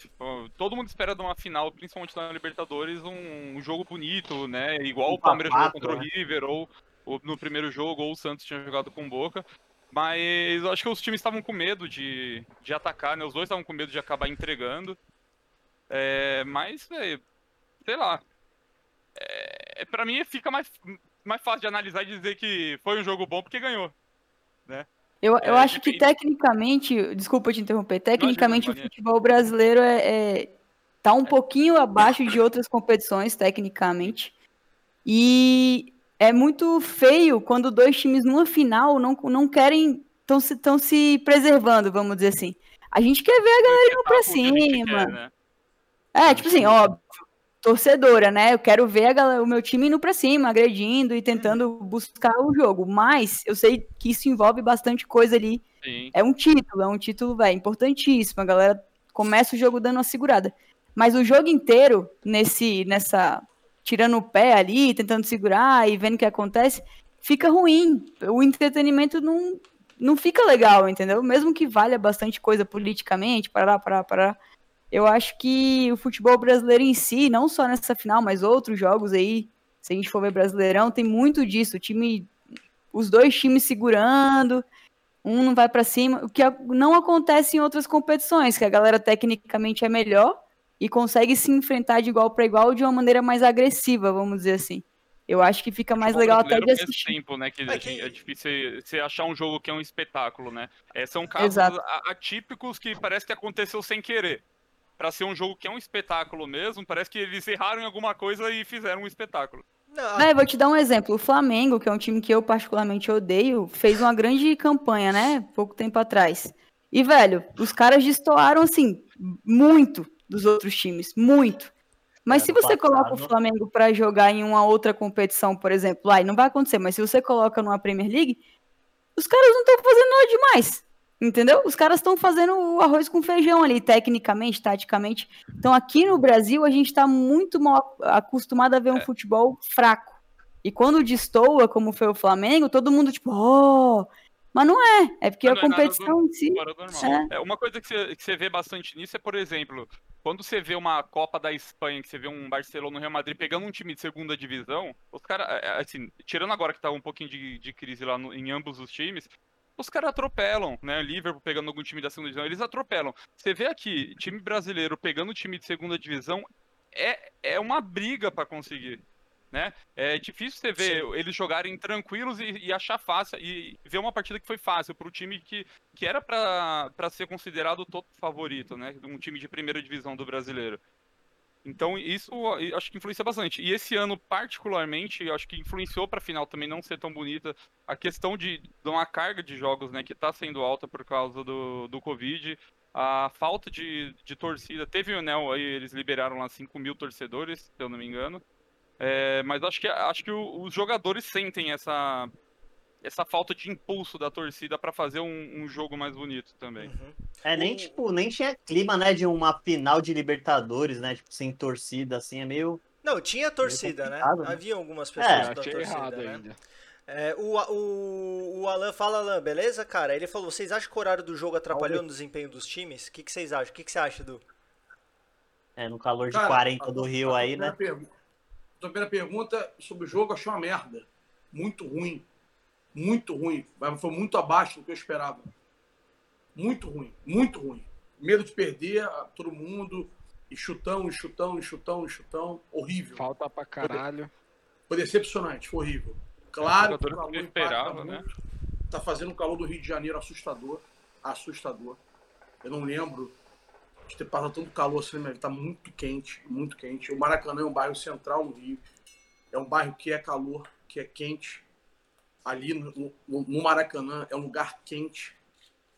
Todo mundo espera de uma final, principalmente na Libertadores, um, um jogo bonito, né? Igual Um o Palmeiras jogou contra o né? River, ou, ou no primeiro jogo, ou o Santos tinha jogado com o Boca. Mas eu acho que os times estavam com medo de, de atacar, né? Os dois estavam com medo de acabar entregando. É, mas, velho, sei lá. É, pra mim fica mais, mais fácil de analisar e dizer que foi um jogo bom porque ganhou. Eu, eu É, acho que tecnicamente, desculpa te interromper, tecnicamente o Mania. futebol brasileiro é, é- tá um pouquinho abaixo de outras competições, tecnicamente. E é muito feio quando dois times numa final não, não querem, estão se, tão se preservando, vamos dizer assim. A gente quer ver a galera indo pra cima. quer, né? É, tipo assim, óbvio, torcedora, né? Eu quero ver a galera, o meu time indo pra cima, agredindo e tentando buscar o jogo. Mas eu sei que isso envolve bastante coisa ali. Sim. É um título, é um título, velho, importantíssimo. A galera começa o jogo dando uma segurada. Mas o jogo inteiro, nesse, nessa. Tirando o pé ali, tentando segurar e vendo o que acontece, fica ruim. O entretenimento não, não fica legal, entendeu? Mesmo que valha bastante coisa politicamente, parará, parará, parará. Eu acho que o futebol brasileiro em si, não só nessa final, mas outros jogos aí, se a gente for ver Brasileirão, tem muito disso. O time, os dois times segurando, um não vai pra cima, o que não acontece em outras competições, que a galera tecnicamente é melhor e consegue se enfrentar de igual para igual de uma maneira mais agressiva, vamos dizer assim. Eu acho que fica mais Futebol legal até de assistir. tempo, né, que, É que- é difícil você achar um jogo que é um espetáculo, né? É, são casos Exato. atípicos que parece que aconteceu sem querer. Pra ser um jogo que é um espetáculo mesmo, parece que eles erraram em alguma coisa e fizeram um espetáculo. Não, É, vou te dar um exemplo. O Flamengo, que é um time que eu particularmente odeio, fez uma grande campanha, né? Pouco tempo atrás. E, velho, os caras destoaram, assim, muito dos outros times. Muito. Mas É, se você coloca o passado- Flamengo pra jogar em uma outra competição, por exemplo, lá, e não vai acontecer, mas se você coloca numa Premier League, os caras não estão fazendo nada demais. Entendeu? Os caras estão fazendo o arroz com feijão ali, tecnicamente, taticamente. Então, aqui no Brasil, a gente está muito mal acostumado a ver um futebol fraco. E quando destoa, como foi o Flamengo, todo mundo tipo, oh! Mas não é. É porque Mas a não é competição em si. Normal. É, uma coisa que você, que você vê bastante nisso é, por exemplo, quando você vê uma Copa da Espanha, que você vê um Barcelona no Real Madrid pegando um time de segunda divisão, os caras, assim, tirando agora que tá um pouquinho de, de crise lá no- em ambos os times, os caras atropelam, né? Liverpool pegando algum time da segunda divisão, eles atropelam. Você vê aqui, time brasileiro pegando time de segunda divisão, é, é uma briga pra conseguir. Né? É difícil você ver eles jogarem tranquilos e, e achar fácil e ver uma partida que foi fácil para o time que, que era pra ser considerado o todo favorito, né? Um time de primeira divisão do brasileiro. Então isso acho que influencia bastante. E esse ano, particularmente, eu acho que influenciou para a final também não ser tão bonita a questão de, de uma carga de jogos, né, que está sendo alta por causa do, do Covid. A falta de, de torcida. Teve o Nel aí, eles liberaram lá 5 mil torcedores, se eu não me engano. É, mas acho que, acho que os jogadores sentem essa, essa falta de impulso da torcida para fazer um, um jogo mais bonito também. É, nem, tipo, nem tinha clima, né, de uma final de Libertadores, né, tipo, sem torcida, assim, é meio... Não, tinha torcida, né? né? Havia algumas É, pessoas Eu da torcida, né? ainda. É, o, o, o Alan fala, Alan, beleza, cara? Ele falou, vocês acham que o horário do jogo atrapalhou no desempenho dos times? O que, que vocês acham? O que, que você acha, Du? É, no calor de Cara, 40 a- do Rio aí, né? pergu- A primeira pergunta sobre o jogo, eu achei uma merda. Muito ruim. Muito ruim. Mas Foi muito abaixo do que eu esperava. Muito ruim. Muito ruim. Medo de perder a todo mundo. E chutão, e chutão, e chutão, e chutão. Horrível. Falta pra caralho. Foi decepcionante, foi horrível. Claro que o calor esperava, né? muito. Tá fazendo um calor do Rio de Janeiro assustador. Assustador. Eu não lembro de ter passado tanto calor assim, mas tá muito quente, muito quente. O Maracanã é um bairro central no Rio. É um bairro que é calor, que é quente. Ali no, no- no Maracanã é um lugar quente,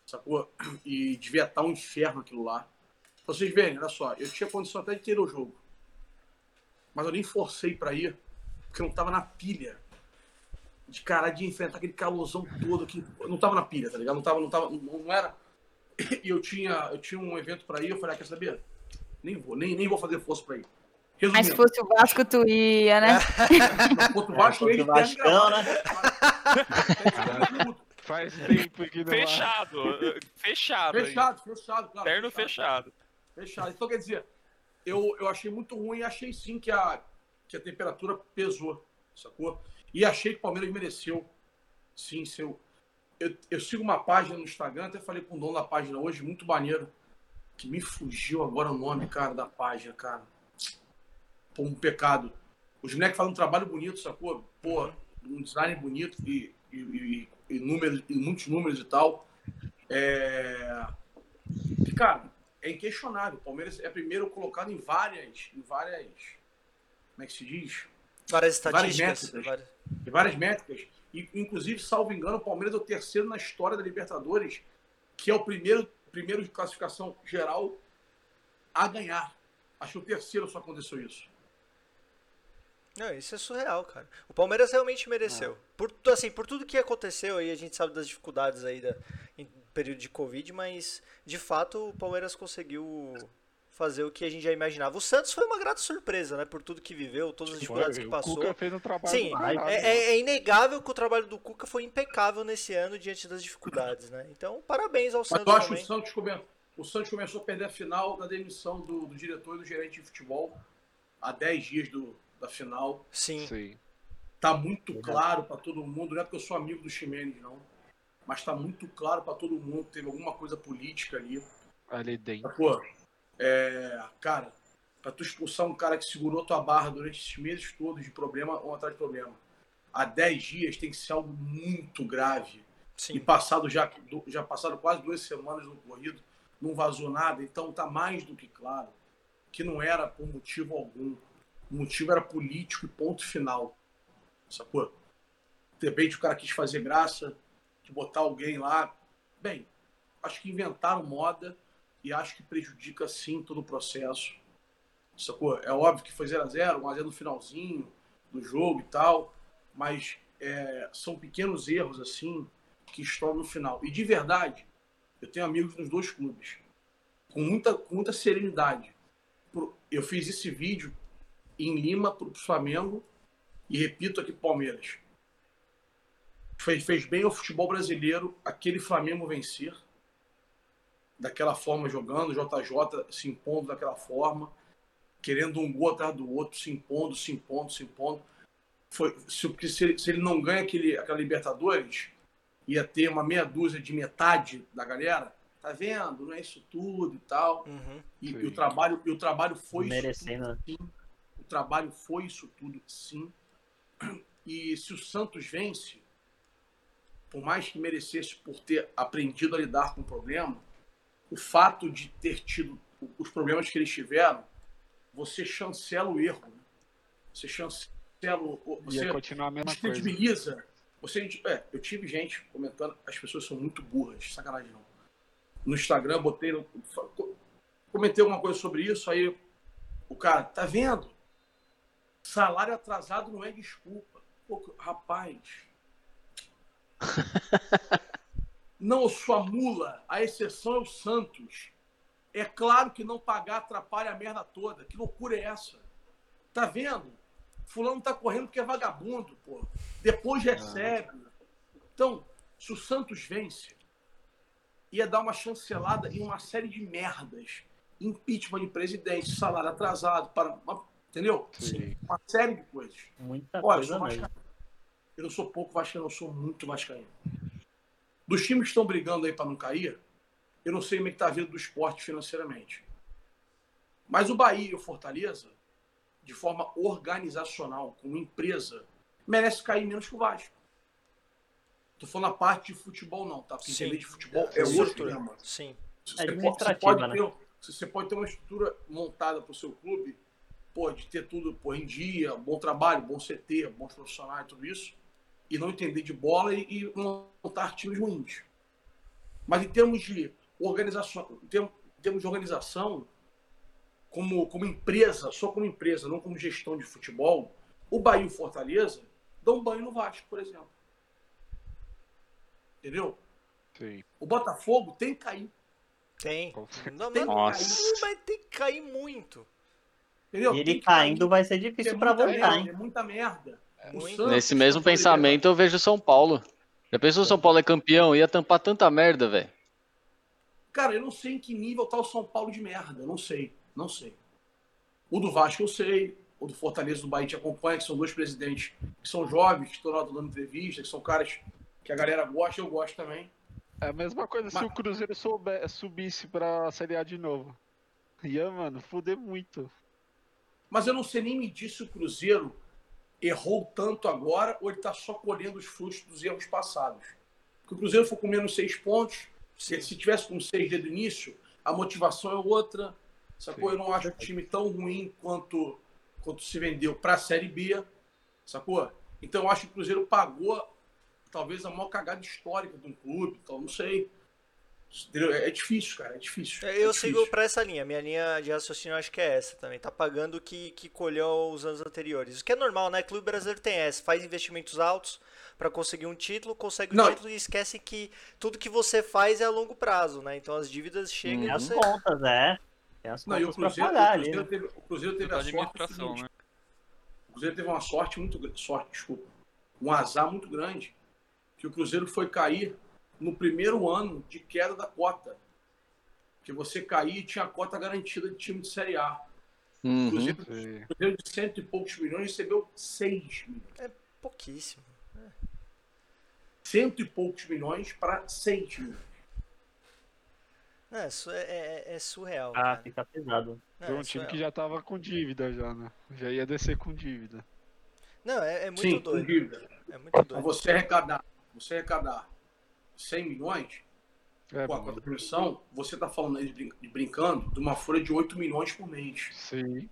sacou? E devia estar um inferno aquilo lá. Pra vocês verem, olha só, eu tinha condição até de ter o jogo. Mas eu nem forcei pra ir, porque eu não tava na pilha. De cara, de enfrentar aquele calorzão todo que. Não tava na pilha, tá ligado? Não tava, não tava. Não, não era. e eu tinha, eu tinha um evento pra ir, eu falei, ah, quer saber? Nem vou, nem, nem vou fazer força pra ir. Mas se Resumindo, fosse o Vasco, tu ia, né? contra o Vasco, É, ele Vascão, né? Faz tempo que não. Fechado. eh, Fechado. aí. Fechado, fechado, claro. Terno fechado. Fechado. Então, quer dizer, eu, eu achei muito ruim e achei sim que a, que a temperatura pesou, sacou? E achei que o Palmeiras mereceu, sim, seu. Eu, eu sigo uma página no Instagram, até falei com o dono da página hoje, muito maneiro, que me fugiu agora o nome, cara, da página, cara. Pô, um pecado. Os moleques fazem um trabalho bonito, sacou? Pô, um design bonito e, e, e, e números, e muitos números e tal. É... E, cara, é inquestionável. O Palmeiras é primeiro colocado em várias, em várias, como é que se diz? Várias Várias estatísticas. métricas. várias- várias métricas. E, inclusive, salvo engano, o Palmeiras é o terceiro na história da Libertadores, que é o primeiro, primeiro de classificação geral a ganhar. Acho que o terceiro só aconteceu isso. Não, isso é surreal, cara. O Palmeiras realmente mereceu. Por, tu- assim, por tudo que aconteceu aí, a gente sabe das dificuldades aí da, em período de Covid, mas de fato o Palmeiras conseguiu fazer o que a gente já imaginava. O Santos foi uma grata surpresa, né? Por tudo que viveu, todas as dificuldades que o passou. Cuca fez um trabalho Sim, do caralho, é, é- é inegável que o trabalho do Cuca foi impecável nesse ano diante das dificuldades, né? Então, parabéns ao Mas Santos eu acho que o também. Santos, come... o Santos começou a perder a final da demissão do, do diretor e do gerente de futebol há 10 dias do, da final. Sim, Sim. Tá muito claro para todo mundo, não é porque eu sou amigo do Ximenes, não. Mas tá muito claro para todo mundo que teve alguma coisa política ali. Ali dentro. Pô, é, cara, para tu expulsar um cara que segurou tua barra durante esses meses todos de problema um atrás de problema, há 10 dias tem que ser algo muito grave. E sim. passado já, já passaram quase duas semanas no corrido, não vazou nada, então tá mais do que claro que não era por motivo algum. O motivo era político e ponto final. Sacou? De repente o cara quis fazer graça, de botar alguém lá. Bem, acho que inventaram moda e acho que prejudica sim todo o processo. Sacou? É óbvio que foi 0x0, 1x0 no finalzinho do jogo e tal, mas é, são pequenos erros assim que estouram no final. E de verdade, eu tenho amigos nos dois clubes, com muita, com muita serenidade. Eu fiz esse vídeo em Lima para o Flamengo e repito aqui Palmeiras. Fez, fez bem ao futebol brasileiro aquele Flamengo vencer daquela forma jogando, JJ se impondo daquela forma, querendo um gol atrás do outro, se impondo, se impondo, se impondo. Foi, se, se, se ele não ganha aquele, aquela Libertadores, ia ter uma meia dúzia de metade da galera. Tá vendo? Não é isso tudo e tal. Uhum. E, e o trabalho, e o trabalho foi Merecendo, né? isso tudo, sim. O trabalho foi isso tudo, sim. E se o Santos vence, por mais que merecesse por ter aprendido a lidar com o problema, o fato de ter tido os problemas que eles tiveram, você chancela o erro. né? Você chancela o. Você Ia continuar a mesma coisa. Você, é, eu tive gente comentando, as pessoas são muito burras, sacanagem não. No Instagram, botei, no- comentei alguma coisa sobre isso, aí o cara, tá vendo? Salário atrasado não é desculpa. Pô, rapaz. Não, sua mula, a exceção é o Santos. É claro que não pagar atrapalha a merda toda. Que loucura é essa? Tá vendo? Fulano tá correndo porque é vagabundo, pô. Depois recebe. Então, se o Santos vence, ia dar uma chancelada em uma série de merdas. Impeachment de presidente, salário atrasado, para, entendeu? Sim. Uma série de coisas. Muita Olha, eu coisa sou mesmo. vascaíno. Eu não sou pouco vascaíno, eu sou muito vascaíno. Dos times que estão brigando aí para não cair, eu não sei como é que tá a vida do esporte financeiramente. Mas o Bahia e o Fortaleza, de forma organizacional, como empresa, merece cair menos que o Vasco. Tô falando a parte de futebol não, tá? Porque Sim. entender de futebol é outro Estrutura. tema. Sim. Você É pode- você pode, né? ter, você pode ter uma estrutura montada para o seu clube, pô, de ter tudo pô, em dia, bom trabalho, bom CT, bons profissionais, tudo isso, e não entender de bola e, e montar times ruins. Mas em termos de organização, em termos, de organização, como, como empresa, só como empresa, não como gestão de futebol, o Bahia e o Fortaleza dão banho no Vasco, por exemplo. Entendeu? Sim. O Botafogo tem que cair. Tem. Não, Tem mas, Nossa. mas tem que cair muito. Entendeu? E ele cair, caindo vai ser difícil é pra muita voltar, merda, hein? É muita merda. É. Santos Nesse mesmo tá pensamento eu vejo São Paulo. Já pensou se o São Paulo é campeão? Ia tampar tanta merda, velho. Cara, eu não sei em que nível tá o São Paulo de merda. Eu não sei. Não sei. O do Vasco eu sei. O do Fortaleza do Bahia te acompanha, que são dois presidentes que são jovens, que estão lá dando entrevista, que são caras que a galera gosta, eu gosto também. É a mesma coisa se Mas- o Cruzeiro soube- subisse pra Série A de novo. Ia, mano, fuder muito. Mas eu não sei nem medir se o Cruzeiro errou tanto agora ou ele tá só colhendo os frutos dos erros passados. Porque o Cruzeiro foi com menos seis pontos. Se, se tivesse com seis desde o início, a motivação é outra. Sacou? Eu não acho o time tão ruim quanto, quanto se vendeu para a Série B. Sacou? Então eu acho que o Cruzeiro pagou talvez a maior cagada histórica de um clube. Então não sei. É é difícil, cara. É difícil. Eu é sigo difícil. pra essa linha. Minha linha de raciocínio eu acho que é essa também. Tá pagando o que, que colheu os anos anteriores. O que é normal, né? Clube brasileiro tem essa. Faz investimentos altos pra conseguir um título, consegue o título e esquece que tudo que você faz é a longo prazo, né? Então as dívidas chegam Tem e as você. contas, é. Tem as Não, e o contas Cruzeiro, pagar o Cruzeiro né? teve, o Cruzeiro teve Da a sorte né? O Cruzeiro teve uma sorte muito grande, sorte, desculpa, um azar muito grande, que o Cruzeiro foi cair no primeiro ano de queda da cota. Que você cair e tinha a cota garantida de time de Série A. Uhum. Cruzeiro, Cruzeiro de cento e poucos milhões recebeu seis milhões. Pouquíssimo. Cento e poucos milhões para seis milhões. É, isso é, é- é surreal. Ah, cara. fica pesado. É, Foi um é time que já tava com dívida já, né? Já ia descer com dívida. Não, é, é muito Sim, com doido. dívida. É muito doido. você arrecadar, você arrecadar 100 milhões, É, com a contribuição, você está falando aí de brincando de uma folha de 8 milhões por mês. Sim.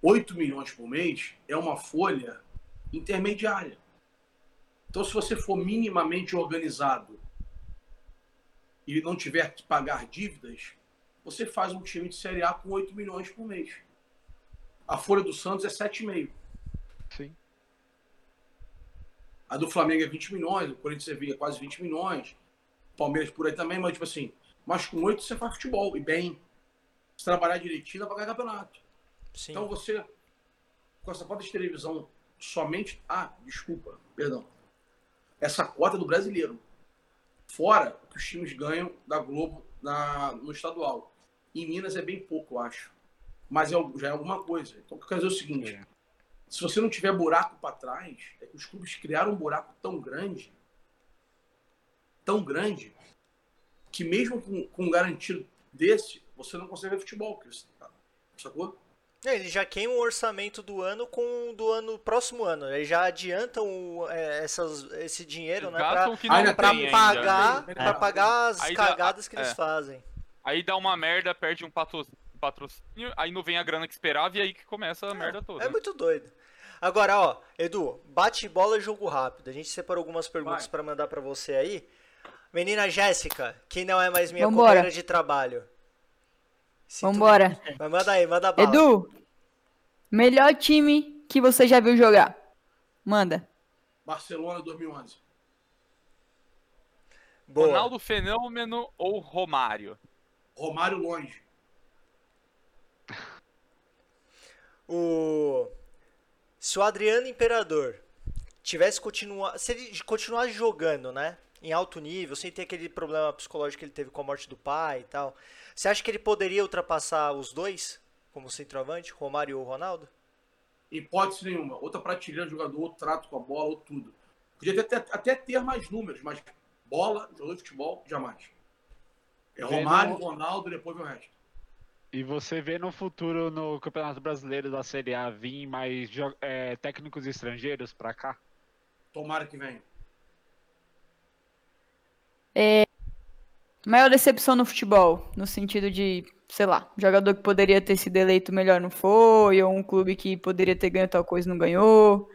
8 milhões por mês é uma folha intermediária. Então, se você for minimamente organizado e não tiver que pagar dívidas, você faz um time de Série A com 8 milhões por mês. A folha do Santos é 7,5. Sim. A do Flamengo é 20 milhões, o Corinthians é quase 20 milhões, Palmeiras por aí também, mas tipo assim, mas com 8 você faz futebol e bem. Se trabalhar direitinho, dá pra ganhar campeonato. Sim. Então você, com essa cota de televisão somente. Ah, desculpa, perdão. Essa cota é do brasileiro. Fora o que os times ganham da Globo na, no estadual. Em Minas é bem pouco, eu acho. Mas é, já é alguma coisa. Então, o que eu quero dizer é o seguinte: Sim. se você não tiver buraco para trás, é que os clubes criaram um buraco tão grande, tão grande, que mesmo com, com um garantido desse, você não consegue ver futebol. Sacou? É, Eles já queimam o orçamento do ano com o do ano próximo ano. Eles já adiantam o- é, essas, esse dinheiro, né? Pra, que não Ainda pra ainda. pagar, É. pra pagar as Aí dá- cagadas que eles é. fazem. Aí dá uma merda, perde um patro- patrocínio, aí não vem a grana que esperava e aí que começa a merda toda. É muito doido. Agora, ó, Edu, bate bola jogo rápido. A gente separou algumas perguntas Vai. pra mandar pra você aí. Menina Jéssica, que não é mais minha Vambora. companheira de trabalho. Sinto Vambora. muito. Mas manda aí, manda bala. Edu, melhor time que você já viu jogar? Manda. Barcelona 2011. Boa. Ronaldo Fenômeno ou Romário? Romário longe. O se o Adriano Imperador tivesse continuar, se ele continuasse jogando, né, em alto nível, sem ter aquele problema psicológico que ele teve com a morte do pai e tal, você acha que ele poderia ultrapassar os dois como centroavante, Romário ou Ronaldo? Hipótese nenhuma. Outra prateleira de jogador, outro trato com a bola, ou tudo. Podia até, até ter mais números, mas bola, jogador de futebol, jamais. É Vendo- Romário, Ronaldo, depois vem o resto. E você vê no futuro no Campeonato Brasileiro da Série A vir mais é, técnicos estrangeiros pra cá? Tomara que venha. Maior decepção no futebol, no sentido de, sei lá, jogador que poderia ter sido eleito melhor não foi, ou um clube que poderia ter ganho tal coisa não ganhou.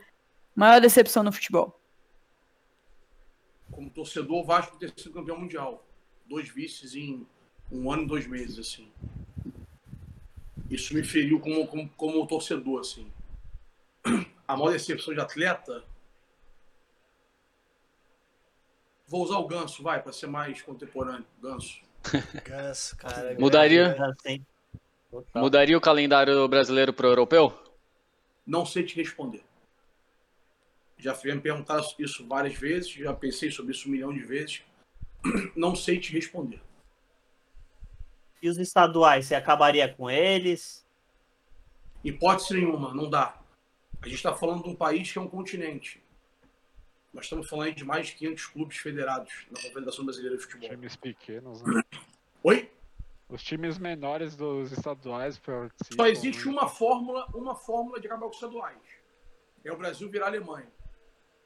Maior decepção no futebol. Como torcedor, o Vasco ter sido campeão mundial. Dois vices em um ano e dois meses, assim. Isso me feriu como, como, como torcedor, assim. A maior decepção de atleta. Vou usar o Ganso, vai, para ser mais contemporâneo. Ganso. Ganso, cara. Mudaria, Assim, mudaria o calendário brasileiro pro europeu? Não sei te responder. Já me perguntaram isso várias vezes, já pensei sobre isso um milhão de vezes. Não sei te responder. E os estaduais, você acabaria com eles? Hipótese nenhuma, não dá. A gente está falando de um país que é um continente. Nós estamos falando aí de mais de 500 clubes federados na Confederação Brasileira de Futebol. Times pequenos, né? Oi? Os times menores dos estaduais participam. Só existe uma fórmula, uma fórmula de acabar com os estaduais. É o Brasil virar a Alemanha.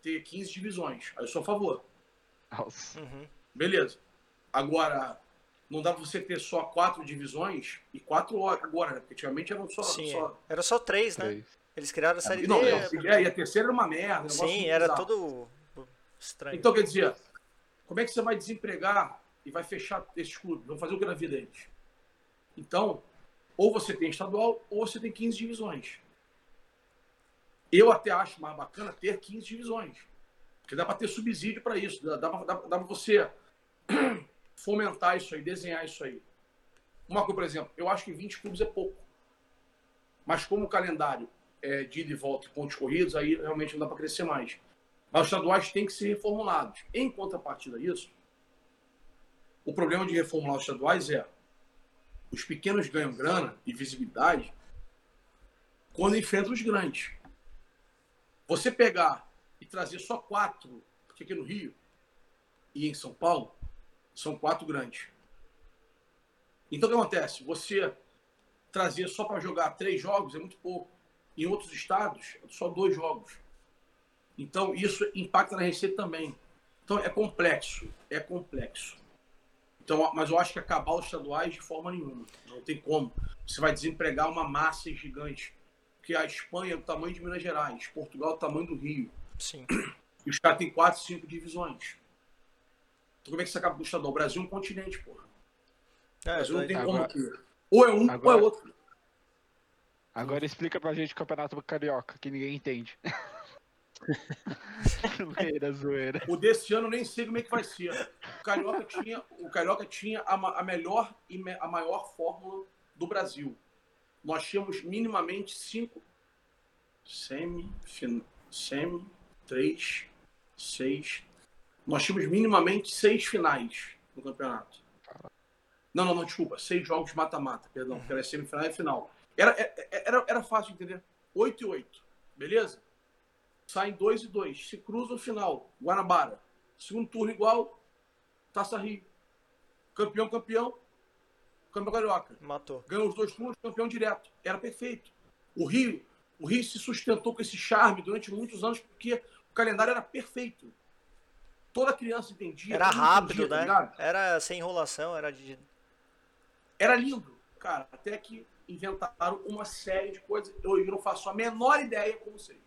Ter 15 divisões. Aí eu sou a favor. Nossa. Uhum. Beleza. Agora, não dá pra você ter só quatro divisões e quatro horas agora, né? Porque antigamente eram só. Sim, só... era só três, né? Três. Eles criaram a série Não, D. não, é, e a terceira era uma merda. um Sim, era bizarro. todo estranho. Então, quer dizer, como é que você vai desempregar e vai fechar esses clubes? Vão fazer o que na vida deles? Então, ou você tem estadual ou você tem 15 divisões. Eu até acho mais bacana ter 15 divisões. Porque dá para ter subsídio para isso. Dá, dá, dá, dá para você fomentar isso aí, desenhar isso aí. Uma coisa, por exemplo, eu acho que 20 clubes é pouco. Mas como o calendário é de ida e volta e pontos corridos, aí realmente não dá para crescer mais. Mas os estaduais têm que ser reformulados. Em contrapartida a isso, o problema de reformular os estaduais é os pequenos ganham grana e visibilidade quando enfrentam os grandes. Você pegar e trazer só quatro, porque aqui no Rio e em São Paulo são quatro grandes. Então o que acontece? Você trazer só para jogar três jogos é muito pouco. Em outros estados, só dois jogos. Então, isso impacta na receita também. Então, é complexo. É complexo. Então, mas eu acho que acabar os estaduais de forma nenhuma. Não tem como. Você vai desempregar uma massa gigante. Porque a Espanha é do tamanho de Minas Gerais, Portugal é do tamanho do Rio. Sim. E os caras têm quatro, cinco divisões. Então, como é que você acaba com o estadual? O Brasil é um continente, porra. O É, Brasil não tem Agora- como ter. Ou é um, agora- ou é outro. Agora explica pra gente o campeonato carioca, que ninguém entende. zoeira, zoeira. O desse ano eu nem sei como é que vai ser. O Carioca tinha, o Carioca tinha a, a melhor e me- a maior fórmula do Brasil. Nós tínhamos minimamente cinco semi, fin, semi, três, seis. Nós tínhamos minimamente seis finais no campeonato. Não, não, não, desculpa. Seis jogos mata-mata, perdão, porque era semifinal e final. Era, é- é- era, era fácil de entender. 8 e 8. Beleza? Saem 2 e 2. Se cruzam no final. Guanabara. Segundo turno igual. Taça Rio. Campeão, campeão. Campeão carioca. Matou. Ganhou os dois turnos, campeão direto. Era perfeito. O Rio, o Rio se sustentou com esse charme durante muitos anos porque o calendário era perfeito. Toda criança entendia. Era rápido, entendia, tá né? ligado? Era sem enrolação, era de. Era lindo, cara. Até que inventaram uma série de coisas. Eu, não faço a menor ideia como sei.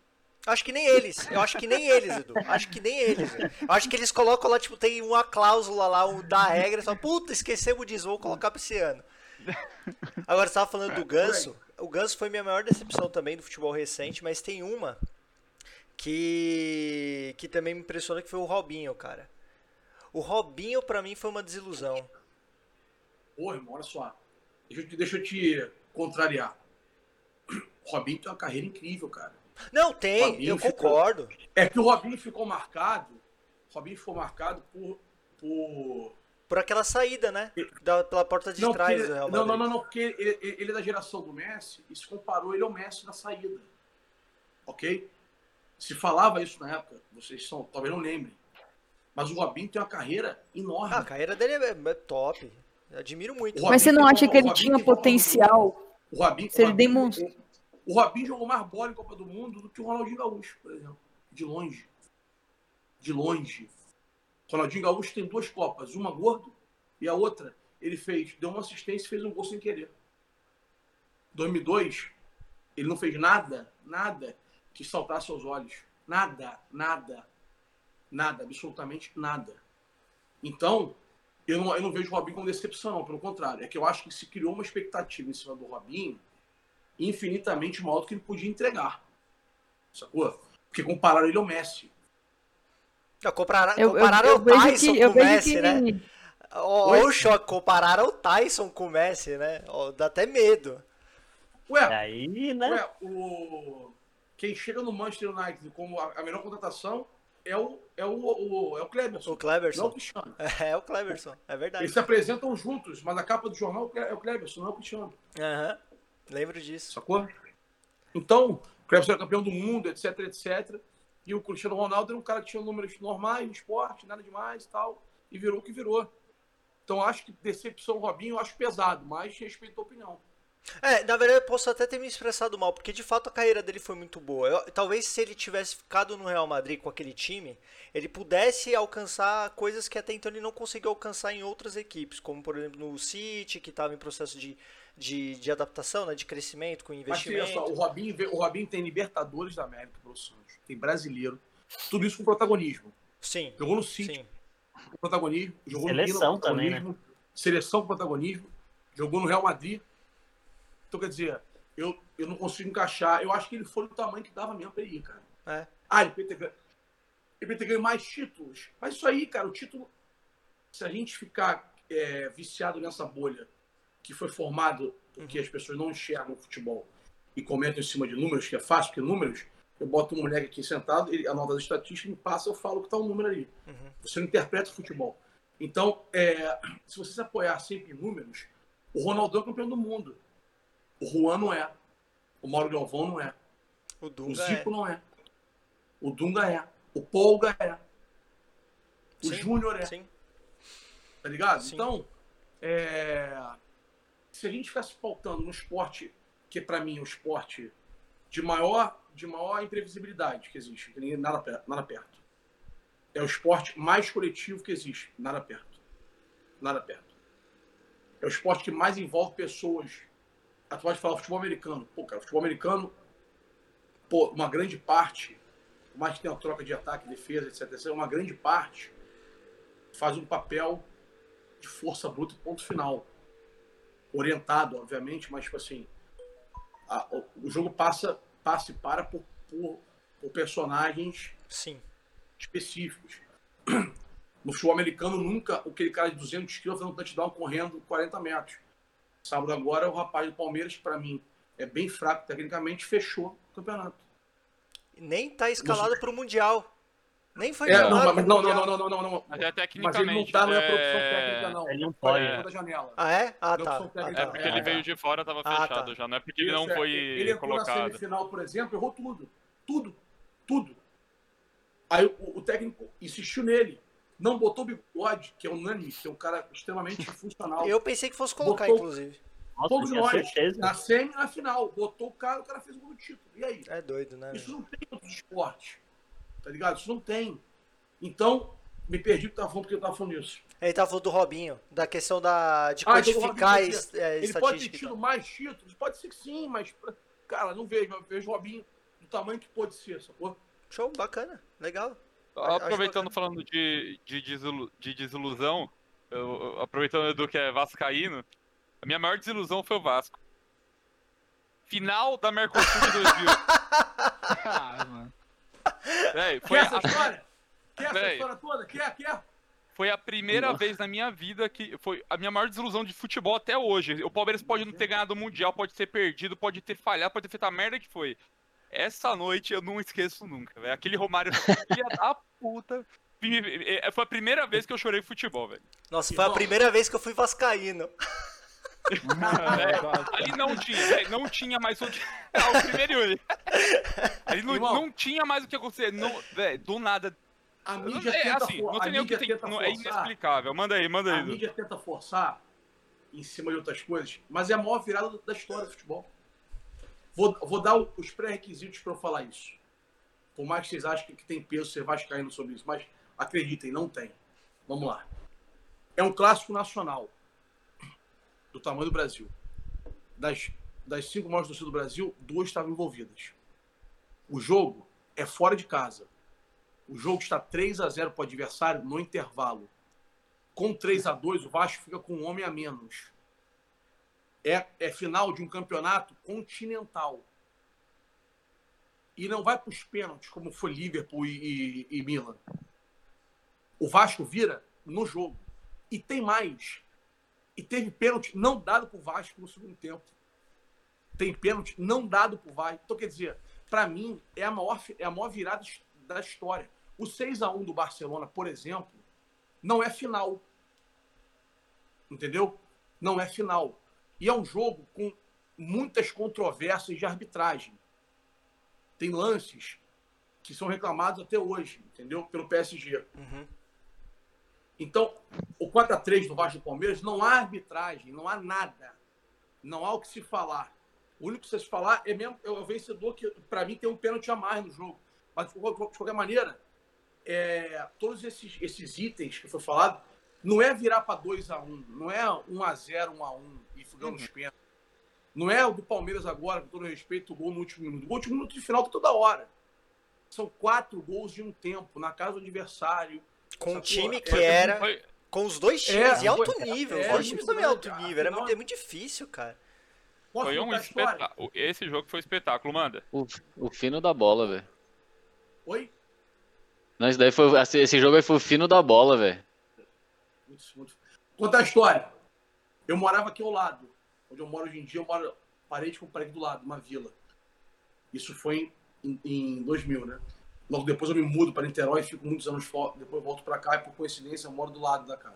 Acho que nem eles. Eu acho que nem eles, Edu. Acho que nem eles. Eu acho que eles colocam lá, tipo, tem uma cláusula lá um, da regra e falam, puta, esquecemos disso, vou colocar pra esse ano. Agora, você tava falando do Ganso. O Ganso foi minha maior decepção também do futebol recente, mas tem uma que, que também me impressiona que foi o Robinho, cara. O Robinho, pra mim, foi uma desilusão. Pô, irmão, olha só. Deixa eu te, deixa eu te contrariar. O Robinho tem uma carreira incrível, cara. Não, tem, eu ficou- concordo. É que o Robinho ficou marcado. O Robinho ficou marcado por. por... Por aquela saída, né? Da, pela porta de Não, trás do Real não, Madrid. não, não, não, porque ele, ele- ele é da geração do Messi e se comparou ele ao Messi na saída. Ok? Se falava isso na época, vocês são, talvez não lembrem. Mas o Robinho tem uma carreira enorme. Ah, a carreira dele é, é top. Eu admiro muito. O Mas você não acha que ele tinha potencial? O Robinho, Se ele demonstra- O Robinho jogou mais bola em Copa do Mundo do que o Ronaldinho Gaúcho, por exemplo. De longe. De longe. O Ronaldinho Gaúcho tem duas Copas. Uma gordo e a outra ele fez, deu uma assistência e fez um gol sem querer. 2002, ele não fez nada, nada que saltasse aos olhos. Nada, nada, nada, absolutamente nada. Então, eu não, eu não vejo o Robinho como decepção, pelo contrário. É que eu acho que se criou uma expectativa em cima do Robinho infinitamente maior do que ele podia entregar. Sacou? Porque compararam ele ao Messi. Não, compararam, Eu, eu, compararam eu o vejo Tyson que, eu com o Messi, que né? Ó o choque, compararam o Tyson com o Messi, né? Ó, dá até medo. Ué, Aí, né? ué, o... quem chega no Manchester United como a, melhor contratação é o, é o, o, é o Cleberson, O não é o Cleverson. Cristiano. É o Cleverson, é verdade. Eles se apresentam juntos, mas a capa do jornal é o Cleberson, não é o Cristiano. Aham, lembro disso. Sacou? Então, o Cleberson era campeão do mundo, etc, etc. E o Cristiano Ronaldo era um cara que tinha números normais no esporte, nada demais e tal. E virou o que virou. Então, acho que decepção Robinho, eu acho pesado, mas respeito a opinião. É, na verdade eu posso até ter me expressado mal, porque de fato a carreira dele foi muito boa. Eu- talvez se ele tivesse ficado no Real Madrid com aquele time, ele pudesse alcançar coisas que até então ele não conseguiu alcançar em outras equipes, como por exemplo no City, que estava em processo de, de, de adaptação, né, de crescimento, com Mas investimento. olha só, o Robinho, o Robinho tem Libertadores da América pelo Santos, tem brasileiro, tudo isso com protagonismo. Sim, Jogou no City sim. com protagonismo, jogou Seleção no Milan também, né? protagonismo, seleção com protagonismo, jogou no Real Madrid. Então, quer dizer, eu, eu não consigo encaixar. Eu acho que ele foi do tamanho que dava mesmo pra ele ir, cara. É. Ah, ele ter ganho, ele ter ganho mais títulos. Mas isso aí, cara, o título. Se a gente ficar é, viciado nessa bolha que foi formado porque as pessoas não enxergam o futebol e comentam em cima de números, que é fácil, porque números, eu boto um moleque aqui sentado, ele anota as estatísticas, me passa, eu falo que tá um número ali. Você não interpreta o futebol. Então, é, se você se apoiar sempre em números, o Ronaldo é campeão do mundo. O Juan não é. O Mauro Galvão não é. O O Dunga Zico é. não é. O Dunga é. O Polga é. O Júnior é. Sim. Tá ligado? Sim. Então, é, se a gente ficasse pautando no esporte, que pra mim é o esporte de maior, de maior imprevisibilidade que existe, nada, nada perto. É o esporte mais coletivo que existe, nada perto. Nada perto. É o esporte que mais envolve pessoas. Ah, tu pode falar futebol americano. Pô, cara, futebol americano, pô, uma grande parte, mais que tenha uma troca de ataque, defesa, etc, uma grande parte faz um papel de força bruta, ponto final. Orientado, obviamente, mas, tipo assim, a- o, o jogo passa, passa e para por, por, por personagens Sim. específicos. No futebol americano, nunca aquele cara de 200 quilos fazendo um touchdown correndo 40 metros. Sábado agora, o rapaz do Palmeiras, para mim, é bem fraco tecnicamente, fechou o campeonato. Nem tá escalado pro Mundial. Nem foi É, não, mas não, não, não, não, não, não, não. Mas é Mas ele não tecnicamente. tá, não é é... por opção técnica, não. Ele não Foi pode. dentro da janela. Ah, é? Ah, Não, tá. Ah, É tá. porque ele veio de fora, tava Ah, fechado tá. já. Não é porque ele não Isso, é, foi ele entrou na colocado. semifinal, por exemplo, errou tudo. Tudo. Tudo. Aí o, o técnico insistiu nele. Não botou bigode, que é unânime, que é um cara extremamente funcional. Eu pensei que fosse colocar, Botou- inclusive. Nossa, Todos tinha nós, certeza. na semi na final. Botou o cara, o cara fez o gol do título. E aí? É doido, né? Isso não tem em outros esportes. Tá ligado? Isso não tem. Então, me perdi porque tava falando porque eu tava falando isso. Ele tava falando do Robinho, da questão da, de Ah, então quantificar Robinho es- é, Ele pode ter tido mais títulos? Pode ser que sim, mas, cara, não vejo. Eu vejo o Robinho do tamanho que pode ser, sacou? Show, bacana, legal. Aproveitando Acho falando de, de, desilu- de desilusão, eu- eu- aproveitando o Edu que é vascaíno, a minha maior desilusão foi o Vasco. Final da Mercosul de 2000. Ah, mano. Véi, Quer foi, essa a, história? Quer essa Véi. história toda? Quer? Quer? foi a primeira vez na minha vida que foi a minha maior desilusão de futebol até hoje. O Palmeiras pode não ter ganhado o Mundial, pode ter perdido, pode ter falhado, pode ter feito a merda que foi. Essa noite eu não esqueço nunca, velho. Aquele Romário, filha da puta. eh, Foi a primeira vez que eu chorei futebol, velho. Nossa, foi a primeira vez que eu fui vascaíno. É, ali não tinha, velho, não tinha mais o, ah, o primeiro único. Ali não, Irmão. não tinha mais o que acontecer. Não, velho, do nada. A Não- mídia É tenta, assim, não tem nem o que tem. é forçar. inexplicável. Manda aí, manda aí. A mídia tenta forçar em cima de outras coisas, mas é a maior virada da história do futebol. Vou, vou dar os pré-requisitos para eu falar isso. Por mais que vocês achem que, tem peso ser vascaíno sobre isso, mas acreditem, não tem. Vamos lá. É um clássico nacional do tamanho do Brasil. Das, das cinco maiores torcidas do Brasil, duas estavam envolvidas. O jogo é fora de casa. O jogo está 3 a 0 para o adversário no intervalo. Com 3 a 2 o Vasco fica com um homem a menos. É, é final de um campeonato continental. E não vai para os pênaltis, como foi Liverpool e, e- e Milan. O Vasco vira no jogo. E tem mais. E teve pênalti não dado pro Vasco no segundo tempo. Tem pênalti não dado pro Vasco. Então, quer dizer, para mim, é a maior, é a maior virada da história. O 6 a 1 do Barcelona, por exemplo, não é final. Entendeu? Não é final. E é um jogo com muitas controvérsias de arbitragem. Tem lances que são reclamados até hoje, entendeu? Pelo PSG. Uhum. Então, o 4x3 do Vasco do Palmeiras, não há arbitragem, não há nada. Não há o que se falar. O único que se falar é mesmo é o vencedor que, para mim, tem um pênalti a mais no jogo. Mas, de qualquer maneira, é, todos esses, esses itens que foi falado, não é virar para 2x1, não é 1x0, 1x1 e fugando os pênaltis. Não é o do Palmeiras agora, com todo respeito, o gol no último minuto. O último minuto de final toda hora. São quatro gols de um tempo, na casa do adversário. Com um time É, que era. Foi- Com os dois times É, em alto foi- nível. é, os dois é times também em alto nível. Era muito, é muito difícil, cara. Foi um espetáculo. Esse jogo foi espetáculo, manda. O, o fino da bola, velho. Oi? Não, Esse, daí foi, esse esse jogo aí foi o fino da bola, velho. Contar a história. Eu morava aqui ao lado. Onde eu moro hoje em dia, eu moro parede com parede do lado, uma vila. Isso foi em, em 2000, né? Logo depois eu me mudo para Niterói, fico muitos anos fora. Depois volto para cá e, por coincidência, eu moro do lado da casa.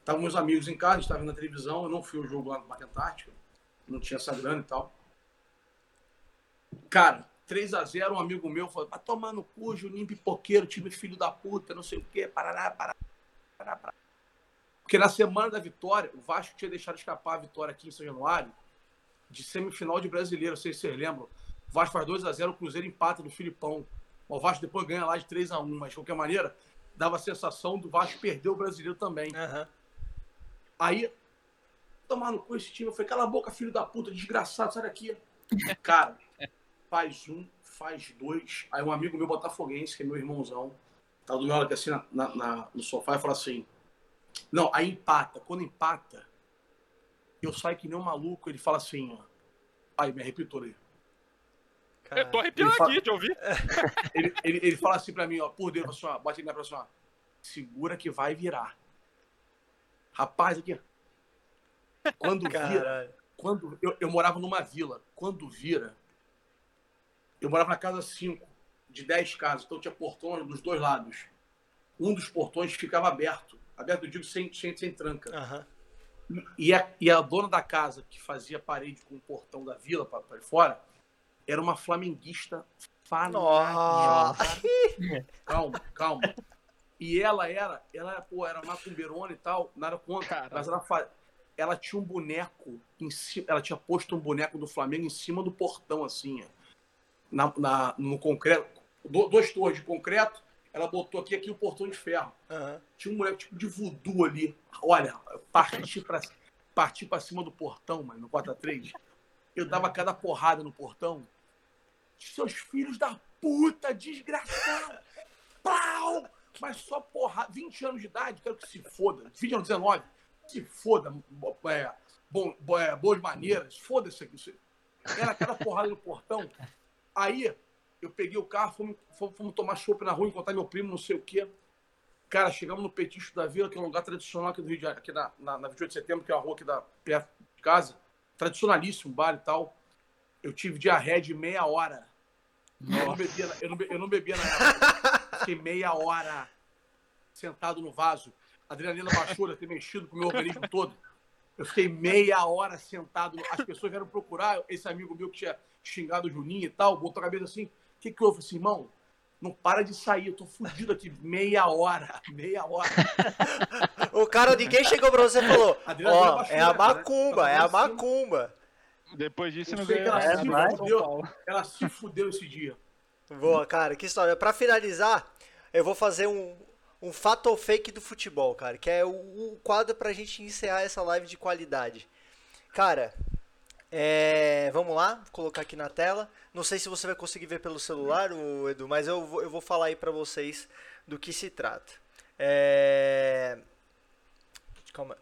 Estavam meus amigos em casa, estava na televisão. Eu não fui ao jogo lá no Parque Antártica. Não tinha essa grana e tal. Cara, 3 a 0 um amigo meu falou: vai tomar no cu, Juninho pipoqueiro, time filho da puta, não sei o quê, parará, parará, parará. Porque na semana da vitória, o Vasco tinha deixado escapar a vitória aqui em São Januário, de semifinal de brasileiro, não sei se vocês lembram. O Vasco faz 2 a 0 o Cruzeiro empata do Filipão. O Vasco depois ganha lá de 3 a 1 mas de qualquer maneira, dava a sensação do Vasco perder o brasileiro também. Aham. Aí, tomar no cu esse time. Eu falei, cala a boca, filho da puta, desgraçado, sai daqui. Cara, faz um, faz dois. Aí um amigo meu botafoguense, que é meu irmãozão, tá do meu lado aqui assim na, na- na- no sofá e fala assim: Não, aí empata. Quando empata, eu saio que nem um maluco. Ele fala assim: ó, Aí, me arrepio todo aí. Eu tô arrepiado Ele fala- aqui de ouvir. Ele, ele, ele fala assim pra mim, ó, por Deus, assim, ó, bate na próxima, ó, segura que vai virar. Rapaz, aqui, quando vira, Caralho. quando eu, eu morava numa vila, quando vira, eu morava na casa 5, de 10 casas, então tinha portões dos dois lados. Um dos portões ficava aberto, aberto, eu digo, sem, sem, sem tranca. Aham. E a, e a dona da casa, que fazia parede com o portão da vila para fora, era uma flamenguista fanática. Calma, calma. E ela era, ela era, pô, era macumbeirona e tal, nada contra. Caralho. Mas ela, fa- ela tinha um boneco em cima, ela tinha posto um boneco do Flamengo em cima do portão, assim, na, na- no concreto, do- dois torres de concreto, ela botou aqui, aqui o portão de ferro. Aham. Tinha um boneco tipo de voodoo ali. Olha, parti pra, parti pra cima do portão, mano, no 4x3. Eu dava cada porrada no portão. Seus filhos da puta, desgraçado! Pau! Mas só porrada. 20 anos de idade, quero que se foda. 20 anos, 19. Se foda. É, bom, bo- é, boas maneiras. Foda-se aqui. Era cada porrada no portão. Aí, eu peguei o carro, fomos, fomos, fomos tomar chopp na rua, encontrar meu primo, não sei o quê. Cara, chegamos no Petisco da Vila, que é um lugar tradicional aqui do Rio de Janeiro, aqui na, na, na 28 de setembro, que é uma rua aqui da, perto de casa. Tradicionalíssimo, bar e tal. Eu tive diarreia de meia hora. Eu não, bebia, na- eu, não, be- eu não bebia na época. Fiquei meia hora sentado no vaso. A adrenalina baixou, de ter mexido com o meu organismo todo. Eu fiquei meia hora sentado. As pessoas vieram procurar esse amigo meu que tinha xingado o Juninho e tal, botou a cabeça assim. O que, que houve? Eu falei assim, irmão, não para de sair, eu tô fudido aqui. Meia hora, meia hora. O cara, ninguém chegou pra você e falou: Ó, é a né? macumba, é a macumba. Depois disso, não sei que ganhou ela se mais fudeu. Ela se fudeu esse dia. Boa, cara, que história. Pra finalizar, eu vou fazer um, um fato ou fake do futebol, cara, que é o, o quadro pra gente encerrar essa live de qualidade. Cara, é, vamos lá, vou colocar aqui na tela. Não sei se você vai conseguir ver pelo celular, o Edu, mas eu vou, eu vou falar aí pra vocês do que se trata. É... Calma.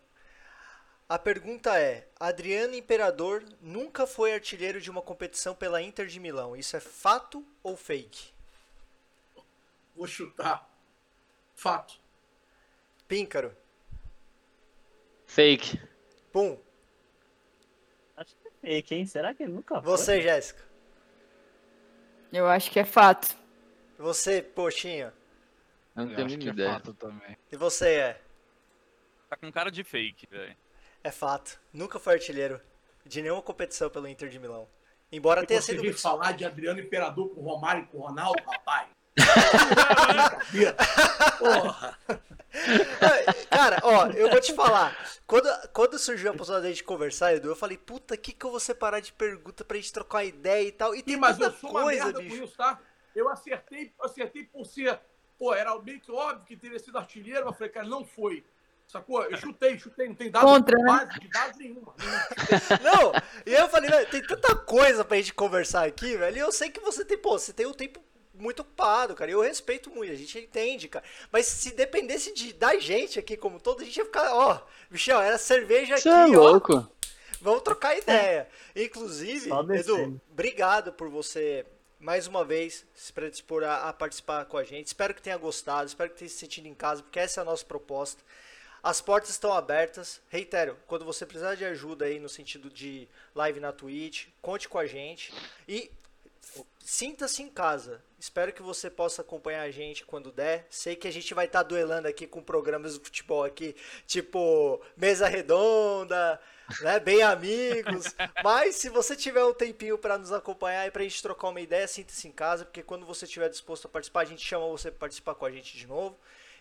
A pergunta é: Adriano Imperador nunca foi artilheiro de uma competição pela Inter de Milão. Isso é fato ou fake? Vou chutar. Fato. Píncaro. Fake. Pum. Acho que é fake, hein? Será que ele nunca foi? Você, Jéssica. Eu acho que é fato. Você, Poxinha. Eu não Eu tenho acho a que é ideia. fato também. E você é? Tá com cara de fake, velho. É fato. Nunca foi artilheiro de nenhuma competição pelo Inter de Milão. Embora tenha sido. veio falar de Adriano Imperador com Romário e com Ronaldo, rapaz. Porra. Cara, ó, eu vou te falar. Quando, quando surgiu a possibilidade de conversar, Edu, eu falei, puta, que que eu vou separar de pergunta pra gente trocar ideia e tal. E tem Sim, mas eu tanta sou uma coisa, merda bicho. com isso, tá? Eu acertei, acertei por ser. Pô, era meio que óbvio que teria sido artilheiro, mas eu falei, cara, não foi. Sacou? Eu chutei, chutei, não tem dado Contra, né? base de dados nenhuma. Não, e aí eu falei, velho, tem tanta coisa pra gente conversar aqui, velho. E eu sei que você tem, pô, você tem um tempo muito ocupado, cara. E eu respeito muito, a gente entende, cara. Mas se dependesse de, da gente aqui como todo, a gente ia ficar, ó, Michel, era cerveja Você aqui, é ó. louco. Vamos trocar ideia. Inclusive. Edu, obrigado por você mais uma vez se predispor a, a participar com a gente. Espero que tenha gostado, espero que tenha se sentido em casa, porque essa é a nossa proposta. As portas estão abertas. Reitero, quando você precisar de ajuda aí no sentido de live na Twitch, conte com a gente. E sinta-se em casa. Espero que você possa acompanhar a gente quando der. Sei que a gente vai estar duelando aqui com programas de futebol aqui, tipo Mesa Redonda, né, bem amigos. Mas se você tiver um tempinho para nos acompanhar e pra gente trocar uma ideia, sinta-se em casa, porque quando você estiver disposto a participar, a gente chama você para participar com a gente de novo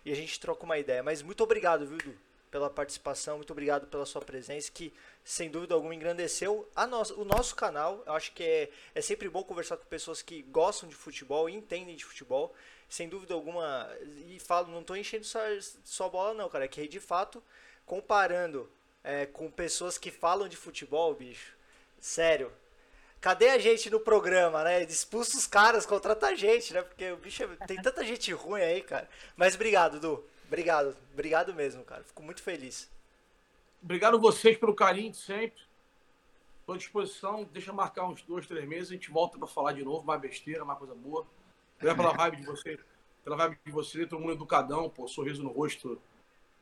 e a gente troca uma ideia. Mas muito obrigado, viu, Edu, pela participação, muito obrigado pela sua presença, que sem dúvida alguma engrandeceu a nossa, o nosso canal. Eu acho que é, é sempre bom conversar com pessoas que gostam de futebol e entendem de futebol. Sem dúvida alguma, e falo, não tô enchendo só, só bola não, cara, é que de fato, comparando é, com pessoas que falam de futebol, bicho, sério, cadê a gente no programa, né? Expulsa os caras, contrata a gente, né? Porque o bicho é- tem tanta gente ruim aí, cara. Mas obrigado, Du. Obrigado. Obrigado mesmo, cara. Fico muito feliz. Obrigado vocês pelo carinho de sempre. Estou à disposição. Deixa marcar uns dois, três meses. A gente volta para falar de novo. Mais besteira, mais coisa boa. Obrigado pela vibe de você. Pela vibe de você. Todo mundo educadão, pô. Sorriso no rosto.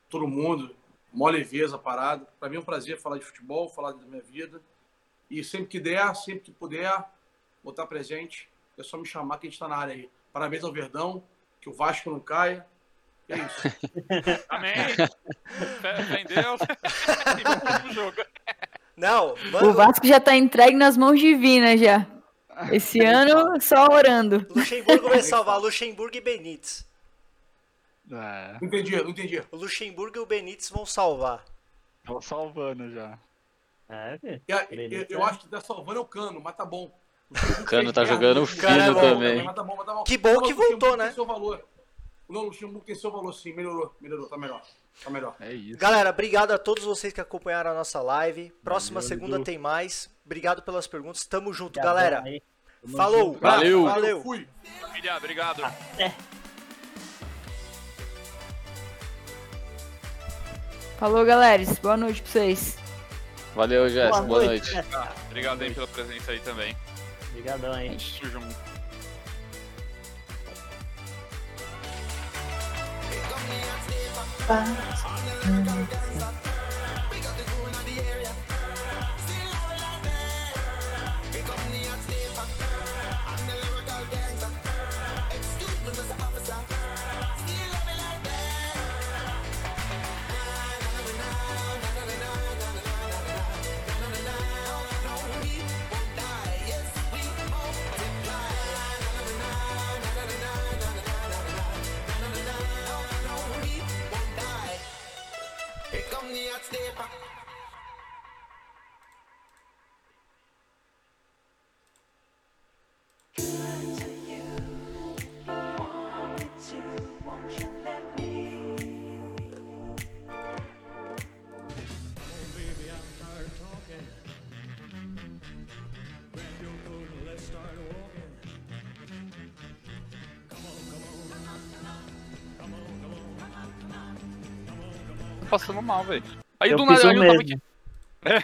Todo mundo. Mó leveza, parada. Para mim é um prazer falar de futebol, falar da minha vida. E sempre que der, sempre que puder, vou estar presente. É só me chamar que a gente está na área aí. Parabéns ao Verdão. Que o Vasco não caia. E é isso. Amém. Fé, em Deus. e vamos pro jogo. Não, O mano, Vasco já tá entregue nas mãos divinas já. Esse ano, só orando. Luxemburgo vai salvar Luxemburgo e Benítez. É, Não entendi, não entendi. O Luxemburgo e o Benítez vão salvar. tô salvando já. É, a- eu, eu acho que tá salvando é o Cano, mas tá bom. O Cano tá jogando Cara, é fino bom, também. Mas tá bom, mas tá bom. Que bom que voltou, né? Seu valor. Não, o Luxemburgo tem seu valor sim, melhorou, melhorou, tá melhor. Tá melhor. É isso. Galera, obrigado a todos vocês que acompanharam a nossa live. Próxima Valeu, segunda Edu. tem mais. Obrigado pelas perguntas. Tamo junto, Obrigadão galera. Tamo Falou. junto. Valeu. Valeu. Fui. Família, obrigado. Falou, galera. Boa noite pra vocês. Valeu, Jéssica. Boa noite. É, Obrigado aí pela presença aí também. Obrigadão aí. Tamo junto. Tô passando mal, velho. Aí Eu do nada eu tava aqui. É. Aí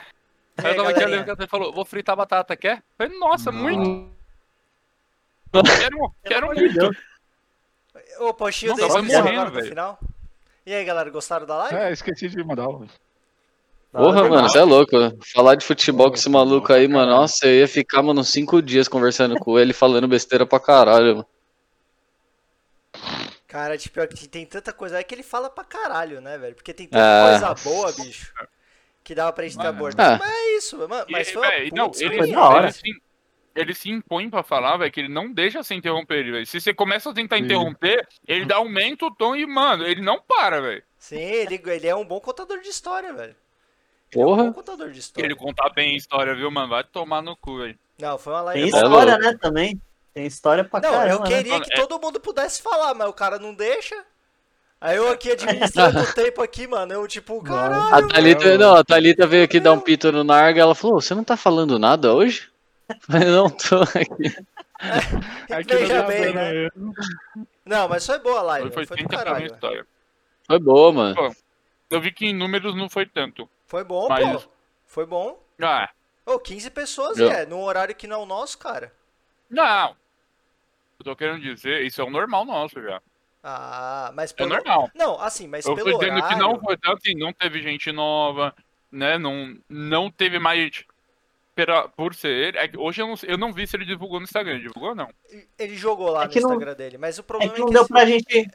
aí, eu tava aqui, que você falou, vou fritar batata, quer? Eu falei, nossa, Não. muito. Quero, quero muito. Ô, Postinho, dei vai morrendo, velho. final. E aí, galera, gostaram da live? É, esqueci de mandar. o- Porra, mano, você é louco. Falar de futebol com esse maluco aí, mano. Nossa, eu ia ficar, mano, uns cinco dias conversando com ele, falando besteira pra caralho. mano. Cara, tipo, tem tanta coisa. É que ele fala pra caralho, né, velho? Porque tem tanta É. coisa boa, bicho. Que dava pra gente ter Mano. abordado. É. Mas é isso, mano. Mas E, foi uma véi, puta não, ele, Foi da hora. ele, se, ele se impõe pra falar, velho, que ele não deixa você interromper ele, velho. Se você começa a tentar Sim. interromper, ele dá aumenta o tom e, mano, ele não para, velho. Sim, ele, ele é um bom contador de história, velho. Ele é um bom Porra. contador de história. Ele contar bem a história, viu, mano? Vai tomar no cu, velho. Não, foi uma Tem live. É história, né, também. Tem história pra Não, caramba, eu né? queria Mano, que é- todo mundo pudesse falar, mas o cara não deixa. Aí eu aqui administrando o tempo aqui, mano. Eu tipo, caralho. A Thalita, não, a Thalita veio aqui dar um pito no Narga, ela falou, você não tá falando nada hoje? Eu falei, não, tô aqui. Aqui não Veja bem, né? eu. Não, mas foi boa a live. Foi Foi, do 30 pra caralho. história. Foi boa, mano. Eu vi que em números não foi tanto. Foi bom, Mas- pô. Foi bom. Ah, Ô, 15 pessoas, Eu- é, num horário que não é o nosso, cara. Não. Eu tô querendo dizer, isso é o normal nosso já. Ah, mas É pelo... normal. Não, assim, mas Eu pelo tô dizendo horário... que não foi tanto, assim, não teve gente nova, né? Não, não teve mais. pera- Por ser ele. é que hoje eu não, eu não vi se ele divulgou no Instagram. Divulgou não? Ele jogou lá É no que não- Instagram dele, mas o É problema que não deu assim, pra gente.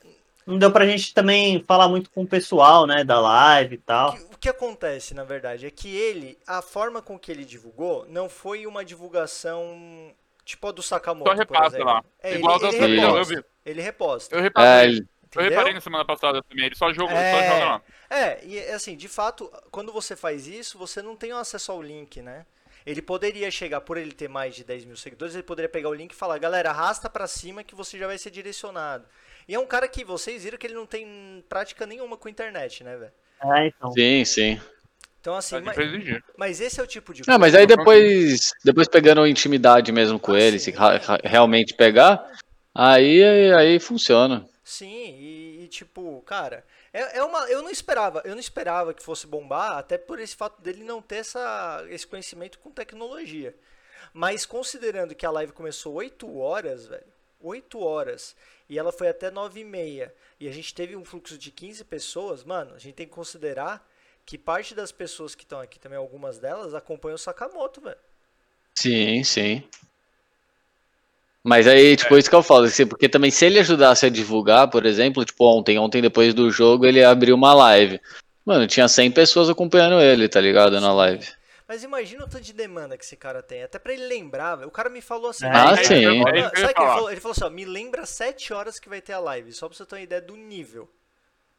Não deu pra gente também falar muito com o pessoal, né, da live e tal. que- o que acontece, na verdade, é que ele, a forma com que ele divulgou, não foi uma divulgação tipo a do Sakamoto, Só exemplo. lá. É, Igual ele, ele vez, eu reposta. vi. Ele reposta. Eu É, reparei. ele- eu reparei na semana passada também. Ele só jogou, É. só joga lá. É, e assim, de fato, quando você faz isso, você não tem acesso ao link, né? Ele poderia chegar, por ele ter mais de 10 mil seguidores, ele poderia pegar o link e falar, galera, arrasta pra cima que você já vai ser direcionado. E é um cara que vocês viram que ele não tem prática nenhuma com internet, né, velho? É, então. Sim, sim. Então, assim, Mas mas, mas esse é o tipo de Não, mas coisa- aí depois, depois pegando intimidade mesmo com Ah, ele, sim. se realmente pegar, aí, aí funciona. Sim, e, e, tipo, cara, é, é uma. Eu não esperava, eu não esperava que fosse bombar, até por esse fato dele não ter essa, esse conhecimento com tecnologia. Mas considerando que a live começou 8 horas, velho, 8 horas, e ela foi até 9 e meia, e a gente teve um fluxo de 15 pessoas, mano, a gente tem que considerar que parte das pessoas que estão aqui também, algumas delas, acompanham o Sakamoto, velho. Sim, sim. Mas aí, tipo, isso que eu falo, assim, porque também se ele ajudasse a divulgar, por exemplo, tipo, ontem, ontem depois do jogo, ele abriu uma live. Mano, tinha 100 pessoas acompanhando ele, tá ligado? Na live. Mas imagina o tanto de demanda que esse cara tem. Até pra ele lembrar, velho. O cara me falou assim. É, Ah, "Mano, é, sim. é, é, ele falar. falou? Ele falou assim, ó, me lembra 7 horas que vai ter a live, só pra você ter uma ideia do nível.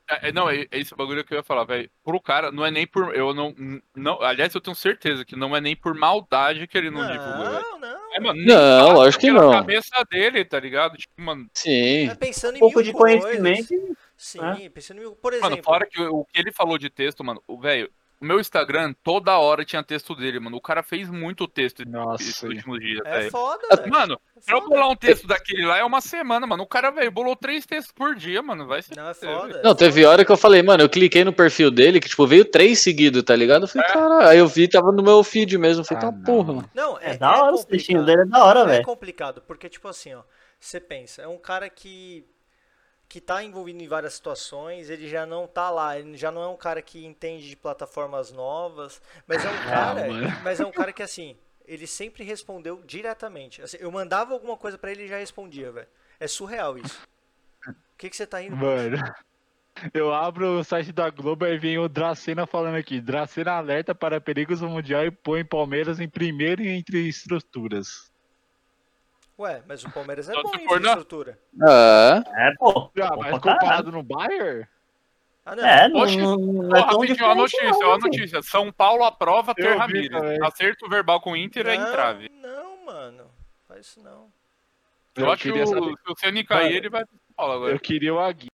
É, é, não, é, é esse bagulho que eu ia falar, velho. Pro cara, não é nem por. Eu não, não. Aliás, eu tenho certeza que não é nem por maldade que ele não, divulga, velho. Não, não. É, mano, Não, lógico que não. cabeça dele, tá ligado? Tipo, mano. Sim. É pensando Um em pouco mil de coisas. conhecimento. e- Sim, pensando em mil. Por exemplo. Mano, fora que o, o que ele falou de texto, mano, o velho. O meu Instagram, toda hora tinha texto dele, mano. O cara fez muito texto Nossa, últimos dias, é velho. foda, velho. Mano, É pra eu bolar um texto daquele lá é uma semana, mano. O cara, velho, bolou três textos por dia, mano. Vai ser. Não, é foda. Não, teve hora que eu falei, mano, eu cliquei no perfil dele, que, tipo, veio três seguidos, tá ligado? Eu falei, É. caralho. Aí eu vi, tava no meu feed mesmo. Eu falei, Ah, tá não. porra, mano. Não, é, É da hora, os textinhos dele é da hora, É velho. complicado, porque, tipo assim, ó, você pensa, é um cara que que tá envolvido em várias situações, ele já não tá lá, ele já não é um cara que entende de plataformas novas, mas é um cara, mano. mas é um cara que assim, ele sempre respondeu diretamente. Assim, eu mandava alguma coisa pra ele e já respondia, velho. É surreal isso. O que que você tá indo? Mano, eu abro o site da Globo e vem o Dracena falando aqui. Dracena alerta para perigos Mundial e põe Palmeiras em primeiro entre estruturas. Ué, mas o Palmeiras é Só bom em for na- infraestrutura. É. É, pô. Ah, mas comparado no Bayern? Ah, não. É, não, Oxe, não, não Ó, é tão rapidinho, a diferente, notícia, não, ó a filho? notícia. São Paulo aprova ter Eu vi Ramírez. também. Acerto verbal com o Inter é entrave. não, mano. Faz isso não. Eu, Eu acho que queria o, saber- se o Ceni cair, Mano, ele vai pro São Paulo agora. Eu queria o Agui.